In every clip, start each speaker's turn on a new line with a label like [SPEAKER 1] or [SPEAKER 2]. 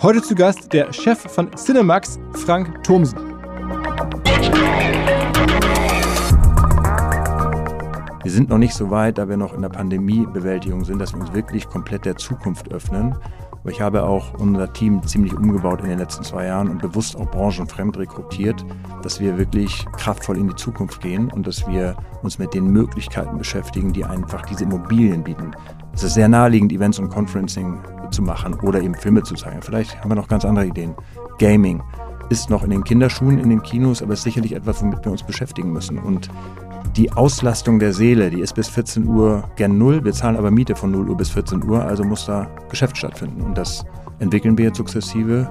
[SPEAKER 1] Heute zu Gast der Chef von Cinemax, Frank Thomsen.
[SPEAKER 2] Wir sind noch nicht so weit, da wir noch in der Pandemiebewältigung sind, dass wir uns wirklich komplett der Zukunft öffnen. Aber ich habe auch unser Team ziemlich umgebaut in den letzten zwei Jahren und bewusst auch branchenfremd rekrutiert, dass wir wirklich kraftvoll in die Zukunft gehen und dass wir uns mit den Möglichkeiten beschäftigen, die einfach diese Immobilien bieten. Es ist sehr naheliegend, Events und Conferencing zu machen oder eben Filme zu zeigen. Vielleicht haben wir noch ganz andere Ideen. Gaming ist noch in den Kinderschuhen, in den Kinos, aber ist sicherlich etwas, womit wir uns beschäftigen müssen. Und die Auslastung der Seele, die ist bis 14 Uhr gern null. Wir zahlen aber Miete von 0 Uhr bis 14 Uhr, also muss da Geschäft stattfinden. Und das entwickeln wir jetzt sukzessive.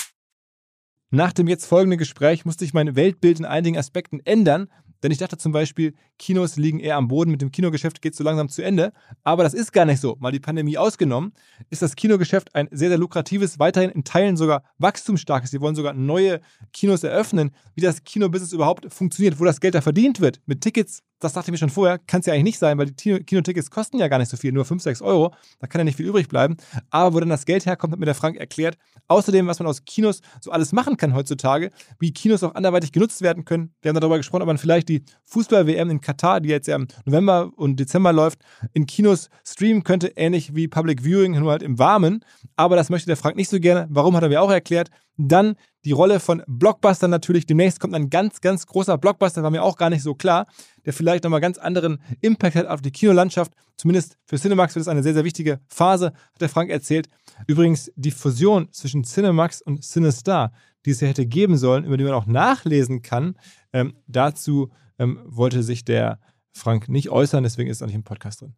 [SPEAKER 1] Nach dem jetzt folgenden Gespräch musste ich mein Weltbild in einigen Aspekten ändern, denn ich dachte zum Beispiel, Kinos liegen eher am Boden, mit dem Kinogeschäft geht so langsam zu Ende. Aber das ist gar nicht so. Mal die Pandemie ausgenommen, ist das Kinogeschäft ein sehr, sehr lukratives, weiterhin in Teilen sogar wachstumsstarkes. Sie wollen sogar neue Kinos eröffnen. Wie das Kinobusiness überhaupt funktioniert, wo das Geld da verdient wird. Mit Tickets, das dachte ich mir schon vorher, kann es ja eigentlich nicht sein, weil die Kinotickets kosten ja gar nicht so viel, nur 5, 6 Euro. Da kann ja nicht viel übrig bleiben. Aber wo dann das Geld herkommt, hat mir der Frank erklärt. Außerdem, was man aus Kinos so alles machen kann heutzutage, wie Kinos auch anderweitig genutzt werden können. Wir haben darüber gesprochen, ob man vielleicht die Fußball-WM in Katar, die jetzt ja im November und Dezember läuft, in Kinos streamen könnte, ähnlich wie Public Viewing, nur halt im Warmen. Aber das möchte der Frank nicht so gerne. Warum hat er mir auch erklärt? Dann die Rolle von Blockbuster natürlich. Demnächst kommt ein ganz, ganz großer Blockbuster, war mir auch gar nicht so klar, der vielleicht nochmal ganz anderen Impact hat auf die Kinolandschaft. Zumindest für Cinemax wird es eine sehr, sehr wichtige Phase, hat der Frank erzählt. Übrigens, die Fusion zwischen Cinemax und Cinestar, die es ja hätte geben sollen, über die man auch nachlesen kann, ähm, dazu ähm, wollte sich der Frank nicht äußern, deswegen ist er nicht im Podcast drin.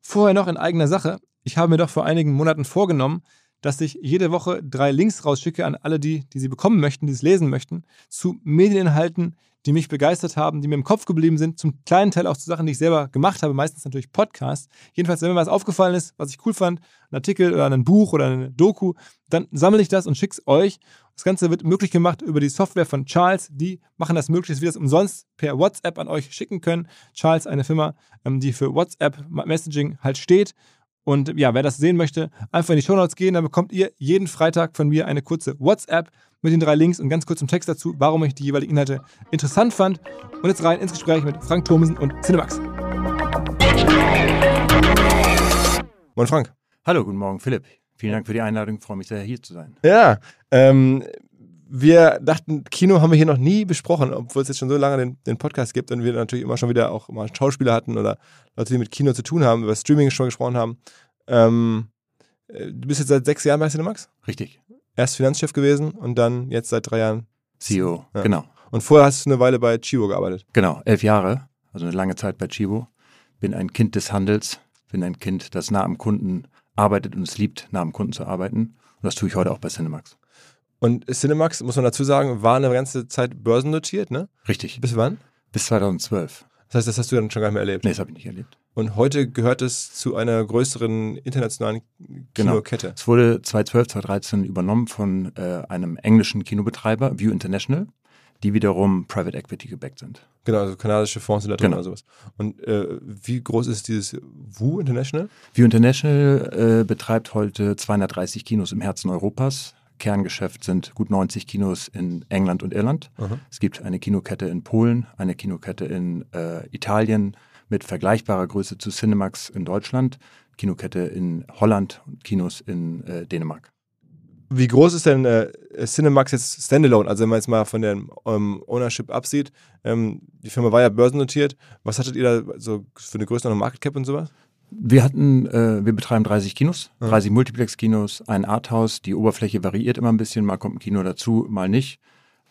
[SPEAKER 1] Vorher noch in eigener Sache. Ich habe mir doch vor einigen Monaten vorgenommen, dass ich jede Woche drei Links rausschicke an alle die, die sie bekommen möchten, die es lesen möchten, zu Medieninhalten, die mich begeistert haben, die mir im Kopf geblieben sind, zum kleinen Teil auch zu Sachen, die ich selber gemacht habe, meistens natürlich Podcasts. Jedenfalls, wenn mir was aufgefallen ist, was ich cool fand, ein Artikel oder ein Buch oder eine Doku, dann sammle ich das und schicke es euch. Das Ganze wird möglich gemacht über die Software von Charles. Die machen das möglich, dass wir das umsonst per WhatsApp an euch schicken können. Charles, eine Firma, ähm, die für WhatsApp Messaging halt steht. Und ja, wer das sehen möchte, einfach in die Show Notes gehen, dann bekommt ihr jeden Freitag von mir eine kurze WhatsApp mit den drei Links und ganz kurzem Text dazu, warum ich die jeweiligen Inhalte interessant fand. Und jetzt rein ins Gespräch mit Frank Thomsen und Cinemax. Moin Frank.
[SPEAKER 2] Hallo, guten Morgen, Philipp. Vielen Dank für die Einladung. Ich freue mich sehr, hier zu sein.
[SPEAKER 1] Ja, ähm, wir dachten, Kino haben wir hier noch nie besprochen, obwohl es jetzt schon so lange den, den, Podcast gibt und wir natürlich immer schon wieder auch mal Schauspieler hatten oder Leute, die mit Kino zu tun haben, über Streaming schon gesprochen haben. Ähm, äh, du bist jetzt seit sechs Jahren bei Cinemax?
[SPEAKER 2] Richtig.
[SPEAKER 1] Erst Finanzchef gewesen und dann jetzt seit drei Jahren
[SPEAKER 2] CEO, ja. genau.
[SPEAKER 1] Und vorher hast du eine Weile bei Chivo gearbeitet.
[SPEAKER 2] Genau, elf Jahre, also eine lange Zeit bei Chivo. Bin ein Kind des Handels, bin ein Kind, das nah am Kunden arbeitet und es liebt, nah am Kunden zu arbeiten. Und das tue ich heute auch bei Cinemax.
[SPEAKER 3] Und Cinemax, muss man dazu sagen, war eine ganze Zeit börsennotiert, ne?
[SPEAKER 2] Richtig.
[SPEAKER 3] Bis wann?
[SPEAKER 2] Bis 2012.
[SPEAKER 3] Das heißt, das hast du dann schon gar nicht mehr erlebt.
[SPEAKER 2] Nee, das habe ich nicht erlebt.
[SPEAKER 3] Und heute gehört es zu einer größeren internationalen
[SPEAKER 2] Genau.
[SPEAKER 3] Kinokette.
[SPEAKER 2] Es wurde 2012, 2013 übernommen von äh, einem englischen Kinobetreiber, View International, die wiederum Private Equity gebackt sind.
[SPEAKER 3] Genau, also kanadische Fonds sind da drin
[SPEAKER 2] Genau.
[SPEAKER 3] oder sowas. Und äh, wie groß ist dieses WU International?
[SPEAKER 2] View International äh, betreibt heute 230 Kinos im Herzen Europas. Kerngeschäft sind gut 90 Kinos in England und Irland.
[SPEAKER 3] Aha.
[SPEAKER 2] Es gibt eine Kinokette in Polen, eine Kinokette in äh, Italien mit vergleichbarer Größe zu Cinemax in Deutschland, Kinokette in Holland und Kinos in äh, Dänemark.
[SPEAKER 3] Wie groß ist denn äh, Cinemax jetzt standalone? Also wenn man jetzt mal von der ähm, Ownership absieht, ähm, die Firma war ja börsennotiert. Was hattet ihr da so für eine Größe noch Market Cap und sowas?
[SPEAKER 2] Wir hatten, äh, wir betreiben 30 Kinos,
[SPEAKER 3] Ja.
[SPEAKER 2] 30 Multiplex-Kinos, ein Arthouse. Die Oberfläche variiert immer ein bisschen, mal kommt ein Kino dazu, mal nicht.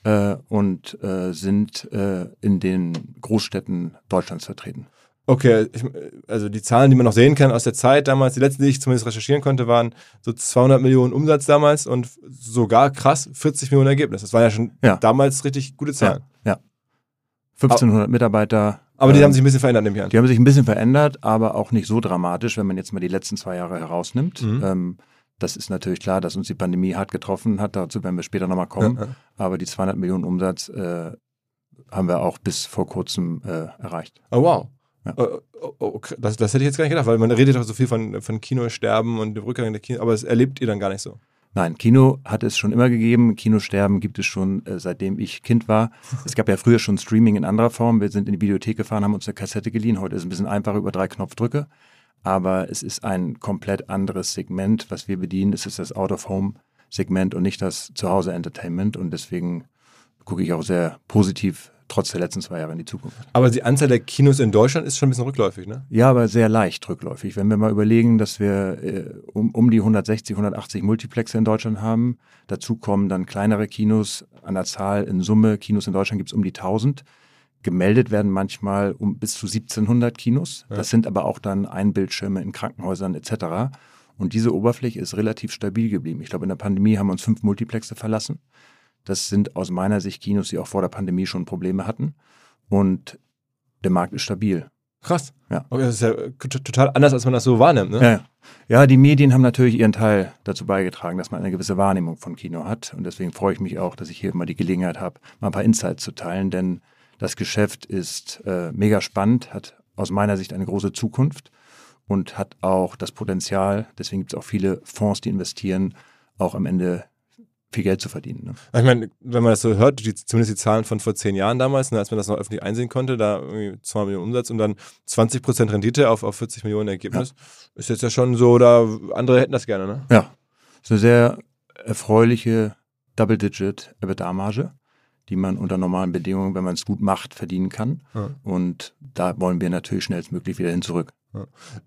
[SPEAKER 2] Äh, und äh, sind äh, in den Großstädten Deutschlands vertreten.
[SPEAKER 3] Okay, ich, also die Zahlen, die man noch sehen kann aus der Zeit damals, die letzten, die ich zumindest recherchieren konnte, waren so 200 Millionen Umsatz damals und sogar krass 40 Millionen Ergebnis. Das waren ja schon
[SPEAKER 2] Ja.
[SPEAKER 3] damals richtig gute Zahlen.
[SPEAKER 2] Ja. 1500 Mitarbeiter.
[SPEAKER 3] Aber die
[SPEAKER 2] ähm,
[SPEAKER 3] haben sich ein bisschen verändert, nehme ich an.
[SPEAKER 2] Die haben sich ein bisschen verändert, aber auch nicht so dramatisch, wenn man jetzt mal die letzten zwei Jahre herausnimmt.
[SPEAKER 3] Mhm.
[SPEAKER 2] Ähm, das ist natürlich klar, dass uns die Pandemie hart getroffen hat. Dazu werden wir später nochmal kommen.
[SPEAKER 3] Ja, ja.
[SPEAKER 2] Aber die 200 Millionen Umsatz äh, haben wir auch bis vor kurzem äh, erreicht.
[SPEAKER 3] Oh, wow.
[SPEAKER 2] Ja.
[SPEAKER 3] Oh, oh, oh, das, das hätte ich jetzt gar nicht gedacht, weil man redet doch so viel von, von Kinosterben und dem Rückgang der Kino, aber das erlebt ihr dann gar nicht so.
[SPEAKER 2] Nein, Kino hat es schon immer gegeben. Kinosterben gibt es schon, äh, seitdem ich Kind war. Es gab ja früher schon Streaming in anderer Form. Wir sind in die Videothek gefahren, haben uns eine Kassette geliehen. Heute ist es ein bisschen einfacher über drei Knopfdrücke. Aber es ist ein komplett anderes Segment, was wir bedienen. Es ist das Out-of-Home-Segment und nicht das Zuhause-Entertainment. Und deswegen gucke ich auch sehr positiv, trotz der letzten zwei Jahre, in die Zukunft.
[SPEAKER 3] Aber die Anzahl der Kinos in Deutschland ist schon ein bisschen rückläufig, ne?
[SPEAKER 2] Ja, aber sehr leicht rückläufig. Wenn wir mal überlegen, dass wir äh, um, um die 160, 180 Multiplexe in Deutschland haben, dazu kommen dann kleinere Kinos an der Zahl in Summe. Kinos in Deutschland gibt es um die 1000. Gemeldet werden manchmal um bis zu 1700 Kinos.
[SPEAKER 3] Ja.
[SPEAKER 2] Das sind aber auch dann Einbildschirme in Krankenhäusern etc. Und diese Oberfläche ist relativ stabil geblieben. Ich glaube, in der Pandemie haben wir uns fünf Multiplexe verlassen. Das sind aus meiner Sicht Kinos, die auch vor der Pandemie schon Probleme hatten. Und der Markt ist stabil.
[SPEAKER 3] Krass.
[SPEAKER 2] Ja.
[SPEAKER 3] Okay, das ist ja total anders, als man das so wahrnimmt, ne?
[SPEAKER 2] Ja. ja, die Medien haben natürlich ihren Teil dazu beigetragen, dass man eine gewisse Wahrnehmung von Kino hat. Und deswegen freue ich mich auch, dass ich hier immer die Gelegenheit habe, mal ein paar Insights zu teilen. Denn das Geschäft ist äh, mega spannend, hat aus meiner Sicht eine große Zukunft und hat auch das Potenzial, deswegen gibt es auch viele Fonds, die investieren, auch am Ende viel Geld zu verdienen. Ne?
[SPEAKER 3] Ich meine, wenn man das so hört, die, zumindest die Zahlen von vor zehn Jahren damals, ne, als man das noch öffentlich einsehen konnte, da irgendwie 2 Millionen Umsatz und dann 20 Prozent Rendite auf, auf 40 Millionen Ergebnis, ist jetzt ja schon so, da andere hätten das gerne, ne?
[SPEAKER 2] Ja, ist eine sehr erfreuliche Double-Digit EBITDA-Marge, die man unter normalen Bedingungen, wenn man es gut macht, verdienen kann.
[SPEAKER 3] Ja.
[SPEAKER 2] Und da wollen wir natürlich schnellstmöglich wieder hin zurück.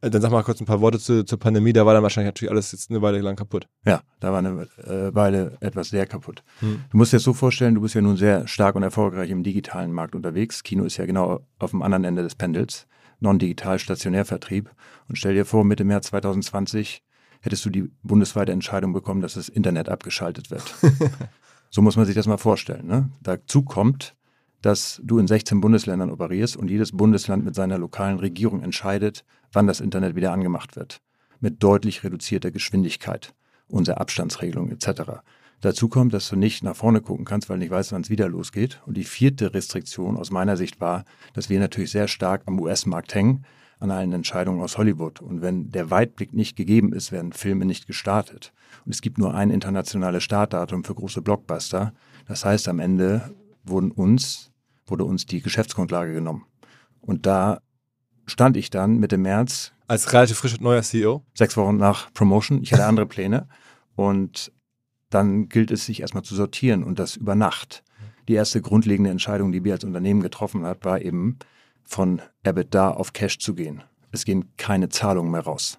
[SPEAKER 3] Äh, Dann sag mal kurz ein paar Worte zu, zur Pandemie, da war dann wahrscheinlich natürlich alles jetzt eine Weile lang kaputt.
[SPEAKER 2] Ja, da war eine äh, Weile etwas sehr kaputt.
[SPEAKER 3] Hm.
[SPEAKER 2] Du musst dir das so vorstellen, du bist ja nun sehr stark und erfolgreich im digitalen Markt unterwegs. Kino ist ja genau auf dem anderen Ende des Pendels, non-digital Stationärvertrieb. Und stell dir vor, Mitte März 2020 hättest du die bundesweite Entscheidung bekommen, dass das Internet abgeschaltet wird. so muss man sich das mal vorstellen. Ne? Dazu kommt, dass du in 16 Bundesländern operierst und jedes Bundesland mit seiner lokalen Regierung entscheidet, wann das Internet wieder angemacht wird. Mit deutlich reduzierter Geschwindigkeit, unsere Abstandsregelung etc. Dazu kommt, dass du nicht nach vorne gucken kannst, weil du nicht weißt, wann es wieder losgeht. Und die vierte Restriktion aus meiner Sicht war, dass wir natürlich sehr stark am US-Markt hängen, an allen Entscheidungen aus Hollywood. Und wenn der Weitblick nicht gegeben ist, werden Filme nicht gestartet. Und es gibt nur ein internationales Startdatum für große Blockbuster. Das heißt, am Ende wurden uns, wurde uns die Geschäftsgrundlage genommen. Und da stand ich dann Mitte März,
[SPEAKER 3] Als relativ frisch neuer CEO.
[SPEAKER 2] sechs Wochen nach Promotion. Ich hatte andere Pläne. Und dann gilt es, sich erstmal zu sortieren und das über Nacht. Die erste grundlegende Entscheidung, die wir als Unternehmen getroffen hat, war eben von EBITDA auf Cash zu gehen. Es gehen keine Zahlungen mehr raus.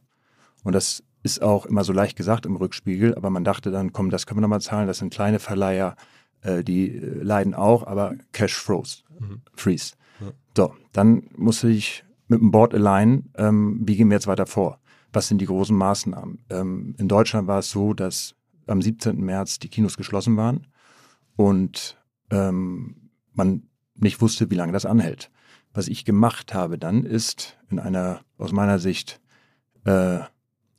[SPEAKER 2] Und das ist auch immer so leicht gesagt im Rückspiegel, aber man dachte dann, komm, das können wir nochmal zahlen, das sind kleine Verleiher, äh, die äh, leiden auch, aber Cash froze,
[SPEAKER 3] Mhm.
[SPEAKER 2] freeze.
[SPEAKER 3] Ja.
[SPEAKER 2] So, dann musste ich mit dem Board align, ähm, wie gehen wir jetzt weiter vor? was sind die großen Maßnahmen? Ähm, in Deutschland war es so, dass am 17. März die Kinos geschlossen waren und ähm, man nicht wusste, wie lange das anhält. Was ich gemacht habe dann ist in einer aus meiner Sicht äh,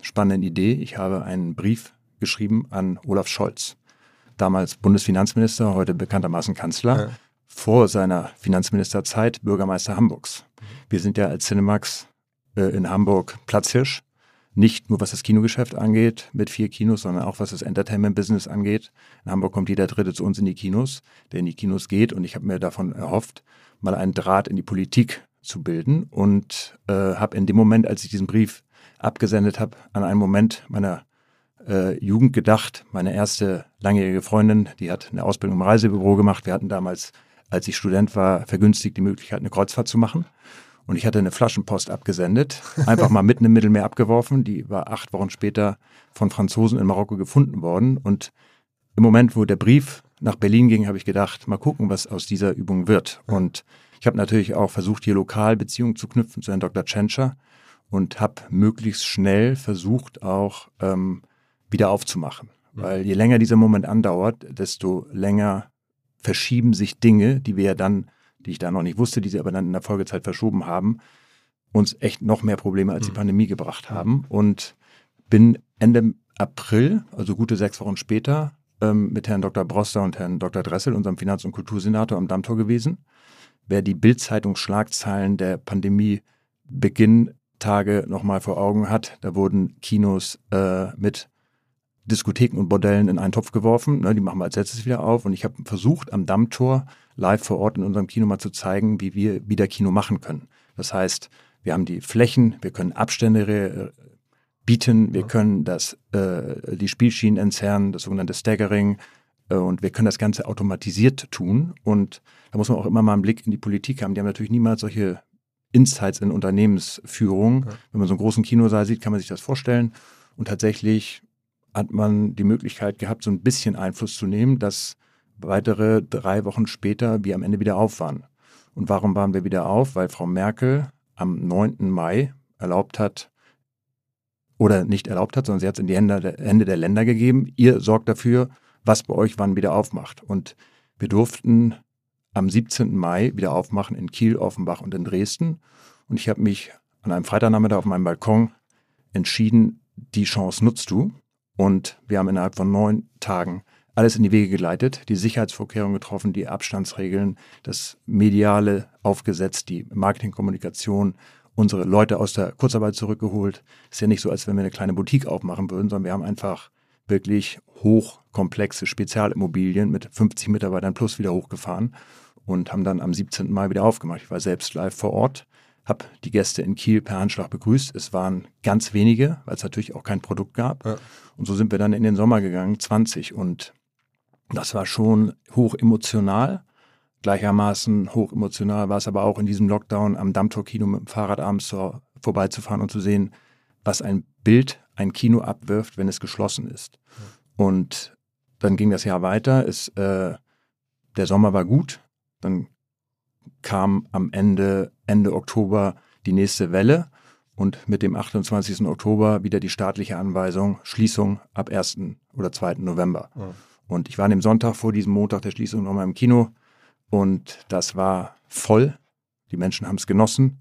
[SPEAKER 2] spannenden Idee. Ich habe einen Brief geschrieben an Olaf Scholz, damals Bundesfinanzminister, heute bekanntermaßen Kanzler, ja. vor seiner Finanzministerzeit Bürgermeister Hamburgs. Wir sind ja als Cinemax äh, in Hamburg Platzhirsch nicht nur was das Kinogeschäft angeht, mit vier Kinos, sondern auch was das Entertainment-Business angeht. In Hamburg kommt jeder Dritte zu uns in die Kinos, der in die Kinos geht. Und ich habe mir davon erhofft, mal einen Draht in die Politik zu bilden. Und äh, habe in dem Moment, als ich diesen Brief abgesendet habe, an einen Moment meiner äh, Jugend gedacht. Meine erste langjährige Freundin, die hat eine Ausbildung im Reisebüro gemacht. Wir hatten damals, als ich Student war, vergünstigt die Möglichkeit, eine Kreuzfahrt zu machen. Und ich hatte eine Flaschenpost abgesendet, einfach mal mitten im Mittelmeer abgeworfen. Die war acht Wochen später von Franzosen in Marokko gefunden worden. Und im Moment, wo der Brief nach Berlin ging, habe ich gedacht, mal gucken, was aus dieser Übung wird. Und ich habe natürlich auch versucht, hier lokal Beziehungen zu knüpfen zu Herrn Dr. Tschentscher und habe möglichst schnell versucht, auch ähm, wieder aufzumachen. Weil je länger dieser Moment andauert, desto länger verschieben sich Dinge, die wir ja dann die ich da noch nicht wusste, die sie aber dann in der Folgezeit verschoben haben, uns echt noch mehr Probleme als die mhm. Pandemie gebracht haben. Und bin Ende April, also gute sechs Wochen später, ähm, mit Herrn Dr. Broster und Herrn Dr. Dressel, unserem Finanz- und Kultursenator am Dammtor gewesen. Wer die Bildzeitung-Schlagzeilen der Pandemie-Beginntage nochmal vor Augen hat, da wurden Kinos äh, mit Diskotheken und Bordellen in einen Topf geworfen. Ne, die machen wir als letztes wieder auf. Und ich habe versucht, am Dammtor live vor Ort in unserem Kino mal zu zeigen, wie wir wieder Kino machen können. Das heißt, wir haben die Flächen, wir können Abstände äh, bieten, wir können das, äh, die Spielschienen entzerren, das sogenannte Staggering, äh, und wir können das Ganze automatisiert tun. Und da muss man auch immer mal einen Blick in die Politik haben. Die haben natürlich niemals solche Insights in Unternehmensführung. Ja. Wenn man so einen großen Kinosaal sieht, kann man sich das vorstellen. Und tatsächlich hat man die Möglichkeit gehabt, so ein bisschen Einfluss zu nehmen, dass weitere drei Wochen später wir am Ende wieder auf waren. Und warum waren wir wieder auf? Weil Frau Merkel am 9. Mai erlaubt hat, oder nicht erlaubt hat, sondern sie hat es in die Hände der, Hände der Länder gegeben. Ihr sorgt dafür, was bei euch wann wieder aufmacht. Und wir durften am 17. Mai wieder aufmachen in Kiel, Offenbach und in Dresden. Und ich habe mich an einem Freitagnachmittag auf meinem Balkon entschieden, die Chance nutzt du. Und wir haben innerhalb von neun Tagen alles in die Wege geleitet, die Sicherheitsvorkehrungen getroffen, die Abstandsregeln, das Mediale aufgesetzt, die Marketingkommunikation, unsere Leute aus der Kurzarbeit zurückgeholt. Ist ja nicht so, als wenn wir eine kleine Boutique aufmachen würden, sondern wir haben einfach wirklich hochkomplexe Spezialimmobilien mit 50 Mitarbeitern plus wieder hochgefahren und haben dann am 17. Mai wieder aufgemacht. Ich war selbst live vor Ort habe die Gäste in Kiel per Handschlag begrüßt. Es waren ganz wenige, weil es natürlich auch kein Produkt gab. Ja. Und so sind wir dann in den Sommer gegangen, 20. Und das war schon hoch emotional. Gleichermaßen hoch emotional war es aber auch in diesem Lockdown am Dammtor-Kino mit dem Fahrrad abends so vorbeizufahren und zu sehen, was ein Bild ein Kino abwirft, wenn es geschlossen ist. Ja. Und dann ging das Jahr weiter. Es, äh, der Sommer war gut. Dann kam am Ende, Ende Oktober die nächste Welle und mit dem 28. Oktober wieder die staatliche Anweisung, Schließung ab 1. oder 2. November. Ja. Und ich war an dem Sonntag vor diesem Montag der Schließung nochmal im Kino und das war voll. Die Menschen haben es genossen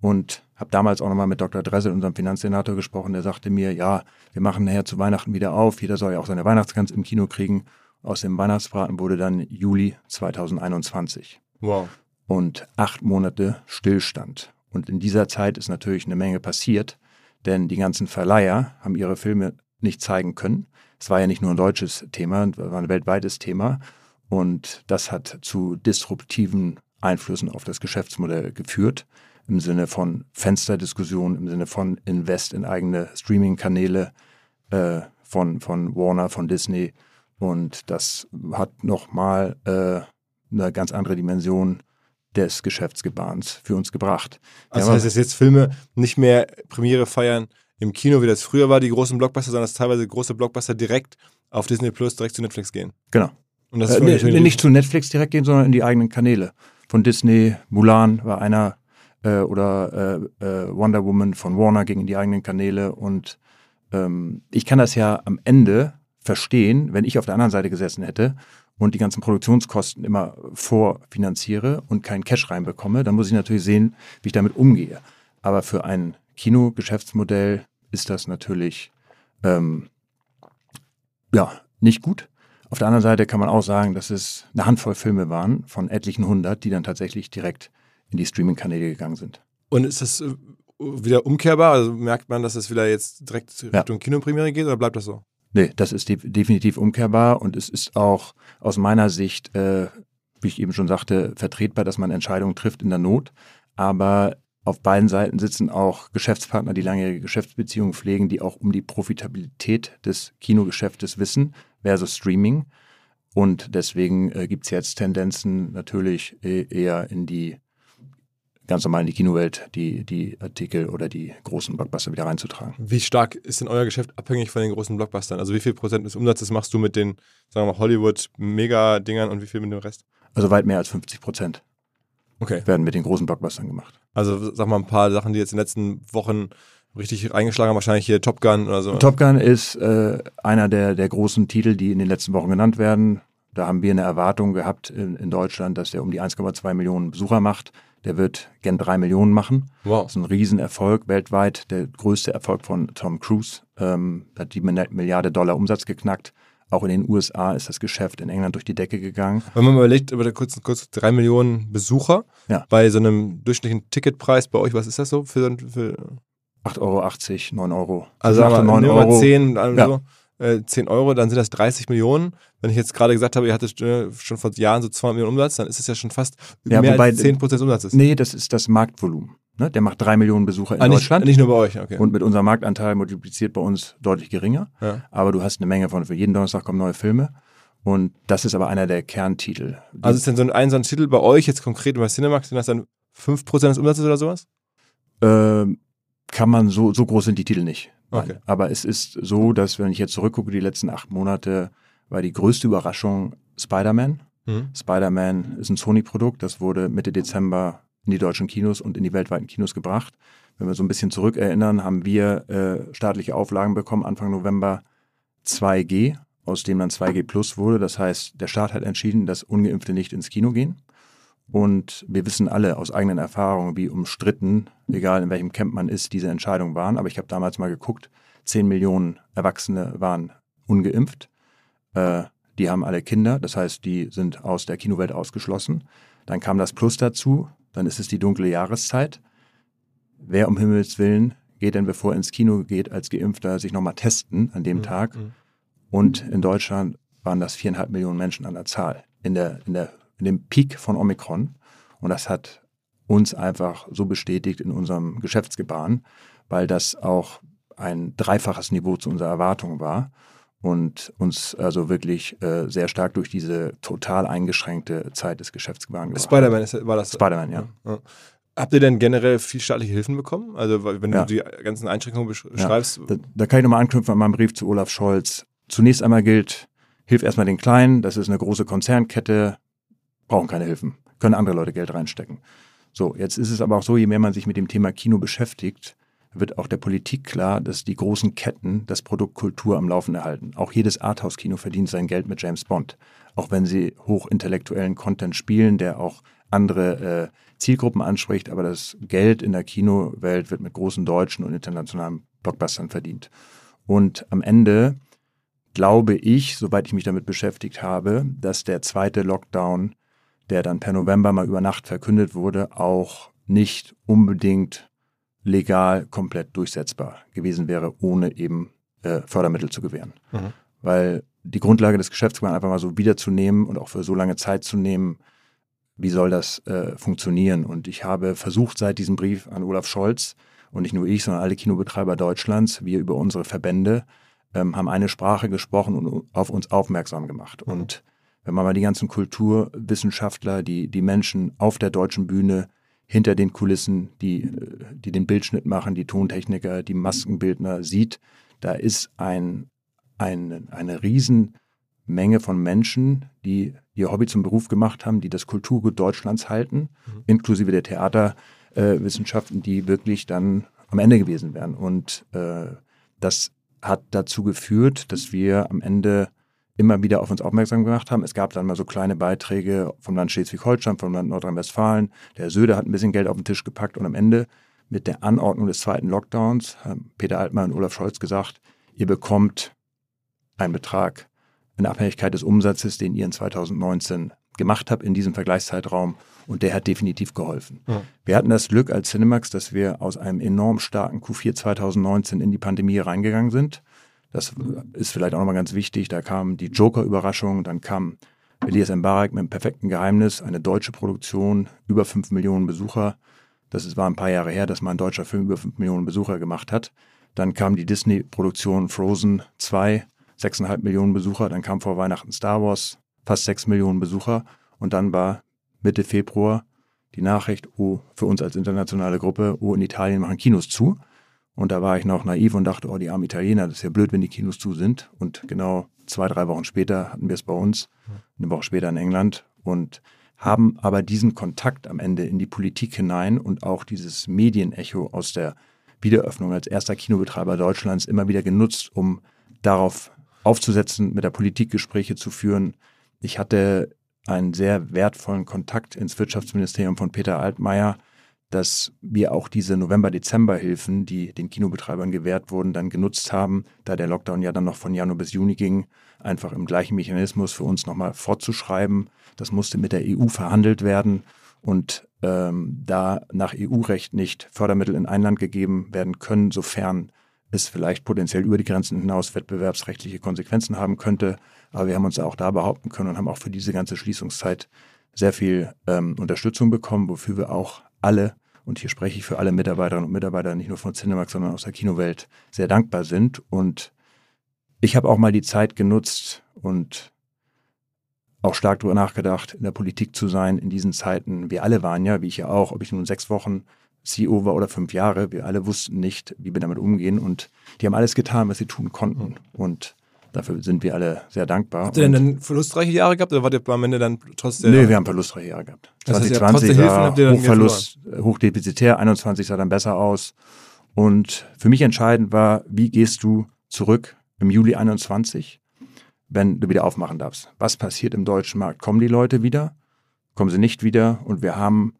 [SPEAKER 2] und habe damals auch nochmal mit Dr. Dressel, unserem Finanzsenator, gesprochen. Der sagte mir, ja, wir machen nachher zu Weihnachten wieder auf. Jeder soll ja auch seine Weihnachtsgans im Kino kriegen. Aus dem Weihnachtsbraten wurde dann Juli 2021.
[SPEAKER 1] Wow
[SPEAKER 2] und acht Monate Stillstand. Und in dieser Zeit ist natürlich eine Menge passiert, denn die ganzen Verleiher haben ihre Filme nicht zeigen können. Es war ja nicht nur ein deutsches Thema, es war ein weltweites Thema. Und das hat zu disruptiven Einflüssen auf das Geschäftsmodell geführt, im Sinne von Fensterdiskussionen, im Sinne von Invest in eigene Streaming-Kanäle äh, von, von Warner, von Disney. Und das hat nochmal äh, eine ganz andere Dimension des Geschäftsgebahns für uns gebracht.
[SPEAKER 1] Also das heißt, dass jetzt Filme nicht mehr Premiere feiern im Kino, wie das früher war, die großen Blockbuster, sondern dass teilweise große Blockbuster direkt auf Disney Plus, direkt zu Netflix gehen.
[SPEAKER 2] Genau.
[SPEAKER 1] Und das äh,
[SPEAKER 2] nee, nicht zu Netflix direkt gehen, sondern in die eigenen Kanäle. Von Disney, Mulan war einer, äh, oder äh, äh, Wonder Woman von Warner ging in die eigenen Kanäle und ähm, ich kann das ja am Ende verstehen, wenn ich auf der anderen Seite gesessen hätte und die ganzen Produktionskosten immer vorfinanziere und keinen Cash reinbekomme, dann muss ich natürlich sehen, wie ich damit umgehe. Aber für ein Kinogeschäftsmodell ist das natürlich ähm, ja nicht gut. Auf der anderen Seite kann man auch sagen, dass es eine Handvoll Filme waren von etlichen hundert, die dann tatsächlich direkt in die Streaming-Kanäle gegangen sind.
[SPEAKER 1] Und ist das äh, wieder umkehrbar? Also merkt man, dass es wieder jetzt direkt Richtung ja. Kinopremiere geht oder bleibt das so?
[SPEAKER 2] Nee, das ist de definitiv umkehrbar und es ist auch aus meiner Sicht, äh, wie ich eben schon sagte, vertretbar, dass man Entscheidungen trifft in der Not. Aber auf beiden Seiten sitzen auch Geschäftspartner, die langjährige Geschäftsbeziehungen pflegen, die auch um die Profitabilität des Kinogeschäftes wissen versus Streaming. Und deswegen äh, gibt es jetzt Tendenzen natürlich äh, eher in die ganz normal in die Kinowelt die, die Artikel oder die großen Blockbuster wieder reinzutragen.
[SPEAKER 1] Wie stark ist denn euer Geschäft abhängig von den großen Blockbustern? Also wie viel Prozent des Umsatzes machst du mit den, sagen wir mal, Hollywood-Mega-Dingern und wie viel mit dem Rest?
[SPEAKER 2] Also weit mehr als 50 Prozent
[SPEAKER 1] okay.
[SPEAKER 2] werden mit den großen Blockbustern gemacht.
[SPEAKER 1] Also sag mal ein paar Sachen, die jetzt in den letzten Wochen richtig eingeschlagen haben, wahrscheinlich hier Top Gun oder so.
[SPEAKER 2] Top Gun ist äh, einer der, der großen Titel, die in den letzten Wochen genannt werden. Da haben wir eine Erwartung gehabt in, in Deutschland, dass der um die 1,2 Millionen Besucher macht. Der wird gen drei Millionen machen. Wow. Das ist ein Riesenerfolg weltweit. Der größte Erfolg von Tom Cruise. Ähm, hat die Milliarde Dollar Umsatz geknackt. Auch in den USA ist das Geschäft in England durch die Decke gegangen.
[SPEAKER 1] Wenn man mal überlegt, über kurz, kurz drei Millionen Besucher ja. bei so einem durchschnittlichen Ticketpreis bei euch, was ist das so für, für
[SPEAKER 2] 8,80 Euro, 9 Euro.
[SPEAKER 1] Also 8, 9 Euro. 10, also ja äh, 10 Euro, dann sind das 30 Millionen. Wenn ich jetzt gerade gesagt habe, ihr hattet äh, schon vor Jahren so 200 Millionen Umsatz, dann ist es ja schon fast ja, mehr wobei, als 10 Prozent Umsatzes.
[SPEAKER 2] Nee, das ist das Marktvolumen. Ne? Der macht 3 Millionen Besucher in
[SPEAKER 1] ah, nicht,
[SPEAKER 2] Deutschland.
[SPEAKER 1] Nicht nur bei euch, okay.
[SPEAKER 2] Und mit unserem Marktanteil multipliziert bei uns deutlich geringer. Ja. Aber du hast eine Menge von, für jeden Donnerstag kommen neue Filme. Und das ist aber einer der Kerntitel.
[SPEAKER 1] Also ist denn so ein, ein, so ein Titel bei euch jetzt konkret über Cinemax, sind das dann 5% des Umsatzes oder sowas?
[SPEAKER 2] Ähm, kann man so, so groß sind die Titel nicht. Okay. Aber es ist so, dass wenn ich jetzt zurückgucke, die letzten acht Monate war die größte Überraschung Spider-Man. Mhm. Spider-Man ist ein Sony-Produkt, das wurde Mitte Dezember in die deutschen Kinos und in die weltweiten Kinos gebracht. Wenn wir so ein bisschen zurückerinnern, haben wir äh, staatliche Auflagen bekommen, Anfang November 2G, aus dem dann 2G Plus wurde. Das heißt, der Staat hat entschieden, dass Ungeimpfte nicht ins Kino gehen. Und wir wissen alle aus eigenen Erfahrungen, wie umstritten, egal in welchem Camp man ist, diese Entscheidungen waren. Aber ich habe damals mal geguckt, 10 Millionen Erwachsene waren ungeimpft. Äh, die haben alle Kinder, das heißt, die sind aus der Kinowelt ausgeschlossen. Dann kam das Plus dazu, dann ist es die dunkle Jahreszeit. Wer um Himmels Willen geht denn, bevor er ins Kino geht, als Geimpfter sich nochmal testen an dem mhm. Tag? Mhm. Und in Deutschland waren das viereinhalb Millionen Menschen an der Zahl in der, in der in dem Peak von Omikron. Und das hat uns einfach so bestätigt in unserem Geschäftsgebaren, weil das auch ein dreifaches Niveau zu unserer Erwartung war und uns also wirklich äh, sehr stark durch diese total eingeschränkte Zeit des Geschäftsgebaren
[SPEAKER 1] gebracht Spider-Man war das?
[SPEAKER 2] Spider-Man, ja.
[SPEAKER 1] ja. Habt ihr denn generell viel staatliche Hilfen bekommen? Also wenn ja. du die ganzen Einschränkungen beschreibst? Ja.
[SPEAKER 2] Da, da, kann ich nochmal anknüpfen an meinem Brief zu Olaf Scholz. Zunächst einmal gilt, hilf erstmal den Kleinen, das ist eine große Konzernkette, brauchen keine Hilfen, können andere Leute Geld reinstecken. So, jetzt ist es aber auch so, je mehr man sich mit dem Thema Kino beschäftigt, wird auch der Politik klar, dass die großen Ketten das Produkt Kultur am Laufen erhalten. Auch jedes Arthouse-Kino verdient sein Geld mit James Bond. Auch wenn sie hochintellektuellen Content spielen, der auch andere äh, Zielgruppen anspricht, aber das Geld in der Kinowelt wird mit großen deutschen und internationalen Blockbustern verdient. Und am Ende glaube ich, soweit ich mich damit beschäftigt habe, dass der zweite Lockdown der dann per November mal über Nacht verkündet wurde, auch nicht unbedingt legal komplett durchsetzbar gewesen wäre, ohne eben äh, Fördermittel zu gewähren. Mhm. Weil die Grundlage des Geschäftsplans einfach mal so wiederzunehmen und auch für so lange Zeit zu nehmen, wie soll das äh, funktionieren? Und ich habe versucht seit diesem Brief an Olaf Scholz und nicht nur ich, sondern alle Kinobetreiber Deutschlands, wir über unsere Verbände, ähm, haben eine Sprache gesprochen und auf uns aufmerksam gemacht. Mhm. Und wenn man mal die ganzen Kulturwissenschaftler, die, die Menschen auf der deutschen Bühne, hinter den Kulissen, die, die den Bildschnitt machen, die Tontechniker, die Maskenbildner sieht, da ist ein, ein, eine riesen Menge von Menschen, die ihr Hobby zum Beruf gemacht haben, die das Kulturgut Deutschlands halten, mhm. inklusive der Theaterwissenschaften, äh, die wirklich dann am Ende gewesen wären. Und äh, das hat dazu geführt, dass wir am Ende immer wieder auf uns aufmerksam gemacht haben. Es gab dann mal so kleine Beiträge vom Land Schleswig-Holstein, vom Land Nordrhein-Westfalen. Der Söder hat ein bisschen Geld auf den Tisch gepackt und am Ende mit der Anordnung des zweiten Lockdowns haben Peter Altmann und Olaf Scholz gesagt, ihr bekommt einen Betrag in Abhängigkeit des Umsatzes, den ihr in 2019 gemacht habt in diesem Vergleichszeitraum und der hat definitiv geholfen. Ja. Wir hatten das Glück als Cinemax, dass wir aus einem enorm starken Q4 2019 in die Pandemie reingegangen sind. Das ist vielleicht auch nochmal ganz wichtig. Da kam die Joker-Überraschung, dann kam Elias Mbarak mit einem perfekten Geheimnis, eine deutsche Produktion, über fünf Millionen Besucher. Das war ein paar Jahre her, dass mal ein deutscher Film über fünf Millionen Besucher gemacht hat. Dann kam die Disney-Produktion Frozen 2, sechseinhalb Millionen Besucher. Dann kam vor Weihnachten Star Wars, fast sechs Millionen Besucher. Und dann war Mitte Februar die Nachricht, oh, für uns als internationale Gruppe, oh, in Italien machen Kinos zu. Und da war ich noch naiv und dachte, oh, die armen Italiener, das ist ja blöd, wenn die Kinos zu sind. Und genau zwei, drei Wochen später hatten wir es bei uns, eine Woche später in England und haben aber diesen Kontakt am Ende in die Politik hinein und auch dieses Medienecho aus der Wiederöffnung als erster Kinobetreiber Deutschlands immer wieder genutzt, um darauf aufzusetzen, mit der Politik Gespräche zu führen. Ich hatte einen sehr wertvollen Kontakt ins Wirtschaftsministerium von Peter Altmaier, dass wir auch diese November-Dezember-Hilfen, die den Kinobetreibern gewährt wurden, dann genutzt haben, da der Lockdown ja dann noch von Januar bis Juni ging, einfach im gleichen Mechanismus für uns nochmal fortzuschreiben. Das musste mit der EU verhandelt werden und ähm, da nach EU-Recht nicht Fördermittel in ein Land gegeben werden können, sofern es vielleicht potenziell über die Grenzen hinaus wettbewerbsrechtliche Konsequenzen haben könnte. Aber wir haben uns auch da behaupten können und haben auch für diese ganze Schließungszeit sehr viel ähm, Unterstützung bekommen, wofür wir auch alle, und hier spreche ich für alle Mitarbeiterinnen und Mitarbeiter, nicht nur von Cinemax, sondern aus der Kinowelt, sehr dankbar sind. Und ich habe auch mal die Zeit genutzt und auch stark darüber nachgedacht, in der Politik zu sein in diesen Zeiten. Wir alle waren ja, wie ich ja auch, ob ich nun sechs Wochen CEO war oder fünf Jahre, wir alle wussten nicht, wie wir damit umgehen und die haben alles getan, was sie tun konnten. Und dafür sind wir alle sehr dankbar.
[SPEAKER 1] Habt ihr denn dann verlustreiche Jahre gehabt oder wart ihr am Ende dann trotzdem?
[SPEAKER 2] Nee, wir haben verlustreiche Jahre gehabt. Das 2020 heißt, war Hochverlust, hochdefizitär, 21 sah dann besser aus. Und für mich entscheidend war, wie gehst du zurück im Juli 21, wenn du wieder aufmachen darfst? Was passiert im deutschen Markt? Kommen die Leute wieder? Kommen sie nicht wieder? Und wir haben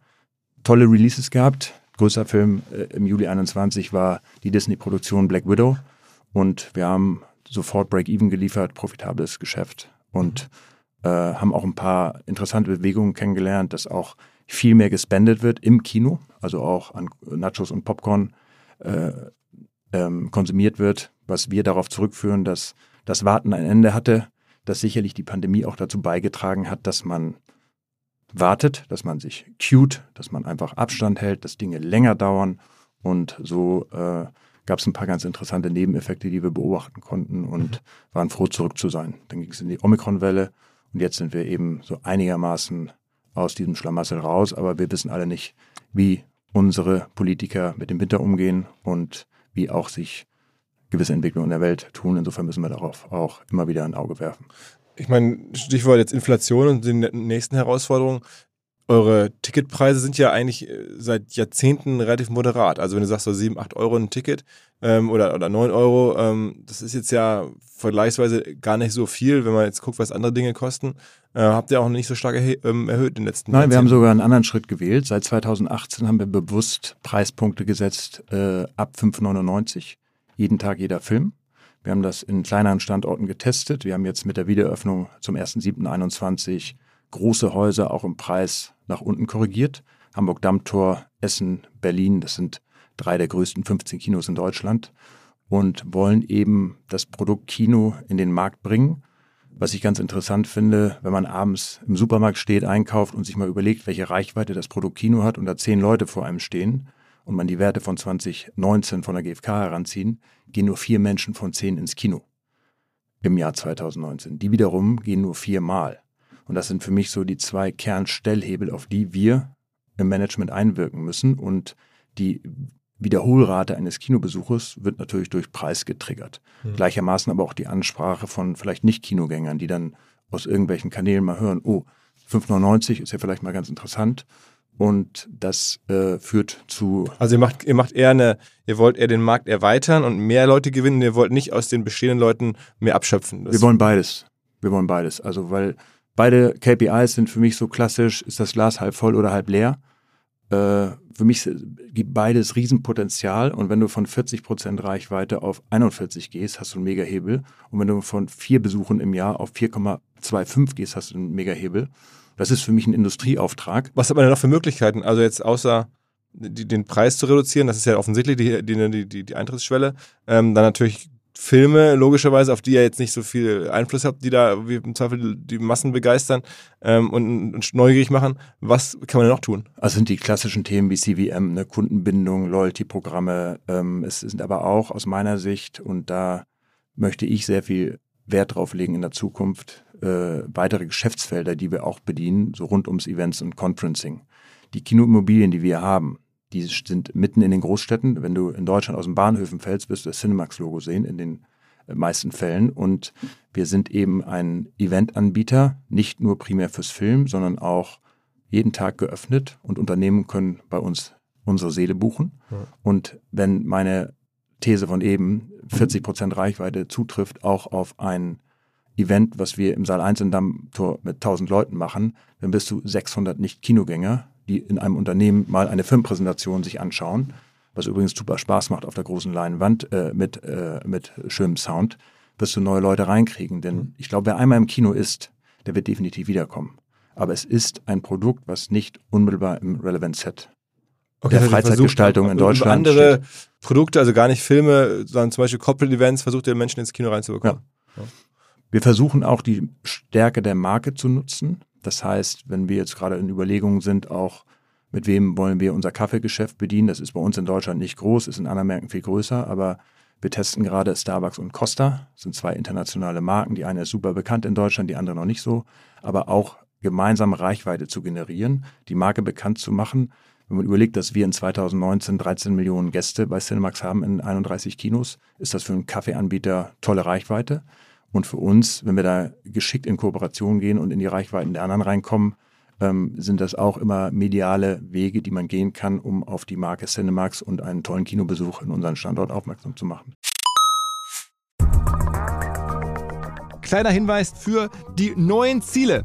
[SPEAKER 2] tolle Releases gehabt. Größter Film äh, im Juli 21 war die Disney-Produktion Black Widow. Und wir haben sofort Break-Even geliefert, profitables Geschäft. Und äh, haben auch ein paar interessante Bewegungen kennengelernt, dass auch viel mehr gespendet wird im Kino, also auch an Nachos und Popcorn äh, ähm, konsumiert wird, was wir darauf zurückführen, dass das Warten ein Ende hatte, dass sicherlich die Pandemie auch dazu beigetragen hat, dass man wartet, dass man sich cute, dass man einfach Abstand hält, dass Dinge länger dauern und so äh, gab es ein paar ganz interessante Nebeneffekte, die wir beobachten konnten und mhm. waren froh, zurück zu sein. Dann ging es in die Omikron-Welle und jetzt sind wir eben so einigermaßen aus diesem Schlamassel raus, aber wir wissen alle nicht, wie unsere Politiker mit dem Winter umgehen und wie auch sich gewisse Entwicklungen in der Welt tun. Insofern müssen wir darauf auch immer wieder ein Auge werfen.
[SPEAKER 1] Ich meine, Stichwort jetzt Inflation und die nächsten Herausforderungen. Eure Ticketpreise sind ja eigentlich äh, seit Jahrzehnten relativ moderat. Also wenn du sagst so 7, 8 Euro ein Ticket ähm, oder, oder 9 Euro, ähm, das ist jetzt ja vergleichsweise gar nicht so viel, wenn man jetzt guckt, was andere Dinge kosten. Äh, habt ihr auch nicht so stark erhö ähm, erhöht in den letzten
[SPEAKER 2] Jahren? Nein, wir haben sogar einen anderen Schritt gewählt. Seit 2018 haben wir bewusst Preispunkte gesetzt äh, ab 5,99. Jeden Tag jeder Film. Wir haben das in kleineren Standorten getestet. Wir haben jetzt mit der Wiedereröffnung zum 1.7.21 große Häuser auch im Preis nach unten korrigiert. Hamburg Dammtor, Essen, Berlin, das sind drei der größten 15 Kinos in Deutschland und wollen eben das Produkt Kino in den Markt bringen. Was ich ganz interessant finde, wenn man abends im Supermarkt steht, einkauft und sich mal überlegt, welche Reichweite das Produkt Kino hat und da zehn Leute vor einem stehen und man die Werte von 2019 von der GfK heranziehen, gehen nur vier Menschen von zehn ins Kino im Jahr 2019. Die wiederum gehen nur viermal. Und das sind für mich so die zwei Kernstellhebel, auf die wir im Management einwirken müssen und die Wiederholrate eines Kinobesuches wird natürlich durch Preis getriggert. Mhm. Gleichermaßen aber auch die Ansprache von vielleicht Nicht-Kinogängern, die dann aus irgendwelchen Kanälen mal hören, oh, 5,99 ist ja vielleicht mal ganz interessant. Und das äh, führt zu.
[SPEAKER 1] Also ihr macht, ihr macht eher eine, ihr wollt eher den Markt erweitern und mehr Leute gewinnen, ihr wollt nicht aus den bestehenden Leuten mehr abschöpfen.
[SPEAKER 2] Das wir wollen beides. Wir wollen beides. Also weil beide KPIs sind für mich so klassisch, ist das Glas halb voll oder halb leer. Äh, für mich gibt beides Riesenpotenzial und wenn du von 40 Prozent Reichweite auf 41 gehst, hast du einen Megahebel und wenn du von vier Besuchen im Jahr auf 4,25 gehst, hast du einen Megahebel. Das ist für mich ein Industrieauftrag.
[SPEAKER 1] Was hat man denn noch für Möglichkeiten? Also jetzt außer die, den Preis zu reduzieren, das ist ja offensichtlich die, die, die, die Eintrittsschwelle. Ähm, dann natürlich Filme, logischerweise, auf die ihr jetzt nicht so viel Einfluss habt, die da wie im Zweifel die Massen begeistern ähm, und, und, neugierig machen. Was kann man denn noch tun?
[SPEAKER 2] Also sind die klassischen Themen wie CVM, ne, Kundenbindung, Loyalty-Programme. Ähm, es sind aber auch aus meiner Sicht, und da möchte ich sehr viel Wert drauf legen in der Zukunft, äh, weitere Geschäftsfelder, die wir auch bedienen, so rund ums Events und Conferencing. Die Kinoimmobilien, die wir haben, die sind mitten in den Großstädten. Wenn du in Deutschland aus den Bahnhöfen fällst, wirst du das Cinemax-Logo sehen in den äh, meisten Fällen. Und wir sind eben ein Eventanbieter, nicht nur primär fürs Film, sondern auch jeden Tag geöffnet und Unternehmen können bei uns unsere Seele buchen. Ja. Und wenn meine These von eben 40 Prozent Reichweite zutrifft, auch auf ein Event, was wir im Saal 1 in Dammtor mit 1000 Leuten machen, dann bist du 600 Nicht-Kinogänger, die in einem Unternehmen mal eine Filmpräsentation sich anschauen, was übrigens super Spaß macht auf der großen Leinwand äh, mit, äh, mit schönem Sound, wirst du neue Leute reinkriegen. Denn mhm. ich glaube, wer einmal im Kino ist, der wird definitiv wiederkommen. Aber es ist ein Produkt, was nicht unmittelbar im Relevant Set okay, der Freizeitgestaltung in Deutschland
[SPEAKER 1] andere steht. Produkte, also gar nicht Filme, sondern zum Beispiel Corporate Events, versucht ihr Menschen ins Kino reinzubekommen. Ja.
[SPEAKER 2] Wir versuchen auch die Stärke der Marke zu nutzen. Das heißt, wenn wir jetzt gerade in Überlegungen sind, auch mit wem wollen wir unser Kaffeegeschäft bedienen, das ist bei uns in Deutschland nicht groß, ist in anderen Märkten viel größer, aber wir testen gerade Starbucks und Costa, das sind zwei internationale Marken. Die eine ist super bekannt in Deutschland, die andere noch nicht so, aber auch gemeinsam Reichweite zu generieren, die Marke bekannt zu machen. Wenn man überlegt, dass wir in 2019 13 Millionen Gäste bei Cinemax haben in 31 Kinos, ist das für einen Kaffeeanbieter tolle Reichweite. Und für uns, wenn wir da geschickt in Kooperation gehen und in die Reichweiten der anderen reinkommen, ähm, sind das auch immer mediale Wege, die man gehen kann, um auf die Marke Cinemax und einen tollen Kinobesuch in unseren Standort aufmerksam zu machen.
[SPEAKER 1] Kleiner Hinweis für die neuen Ziele.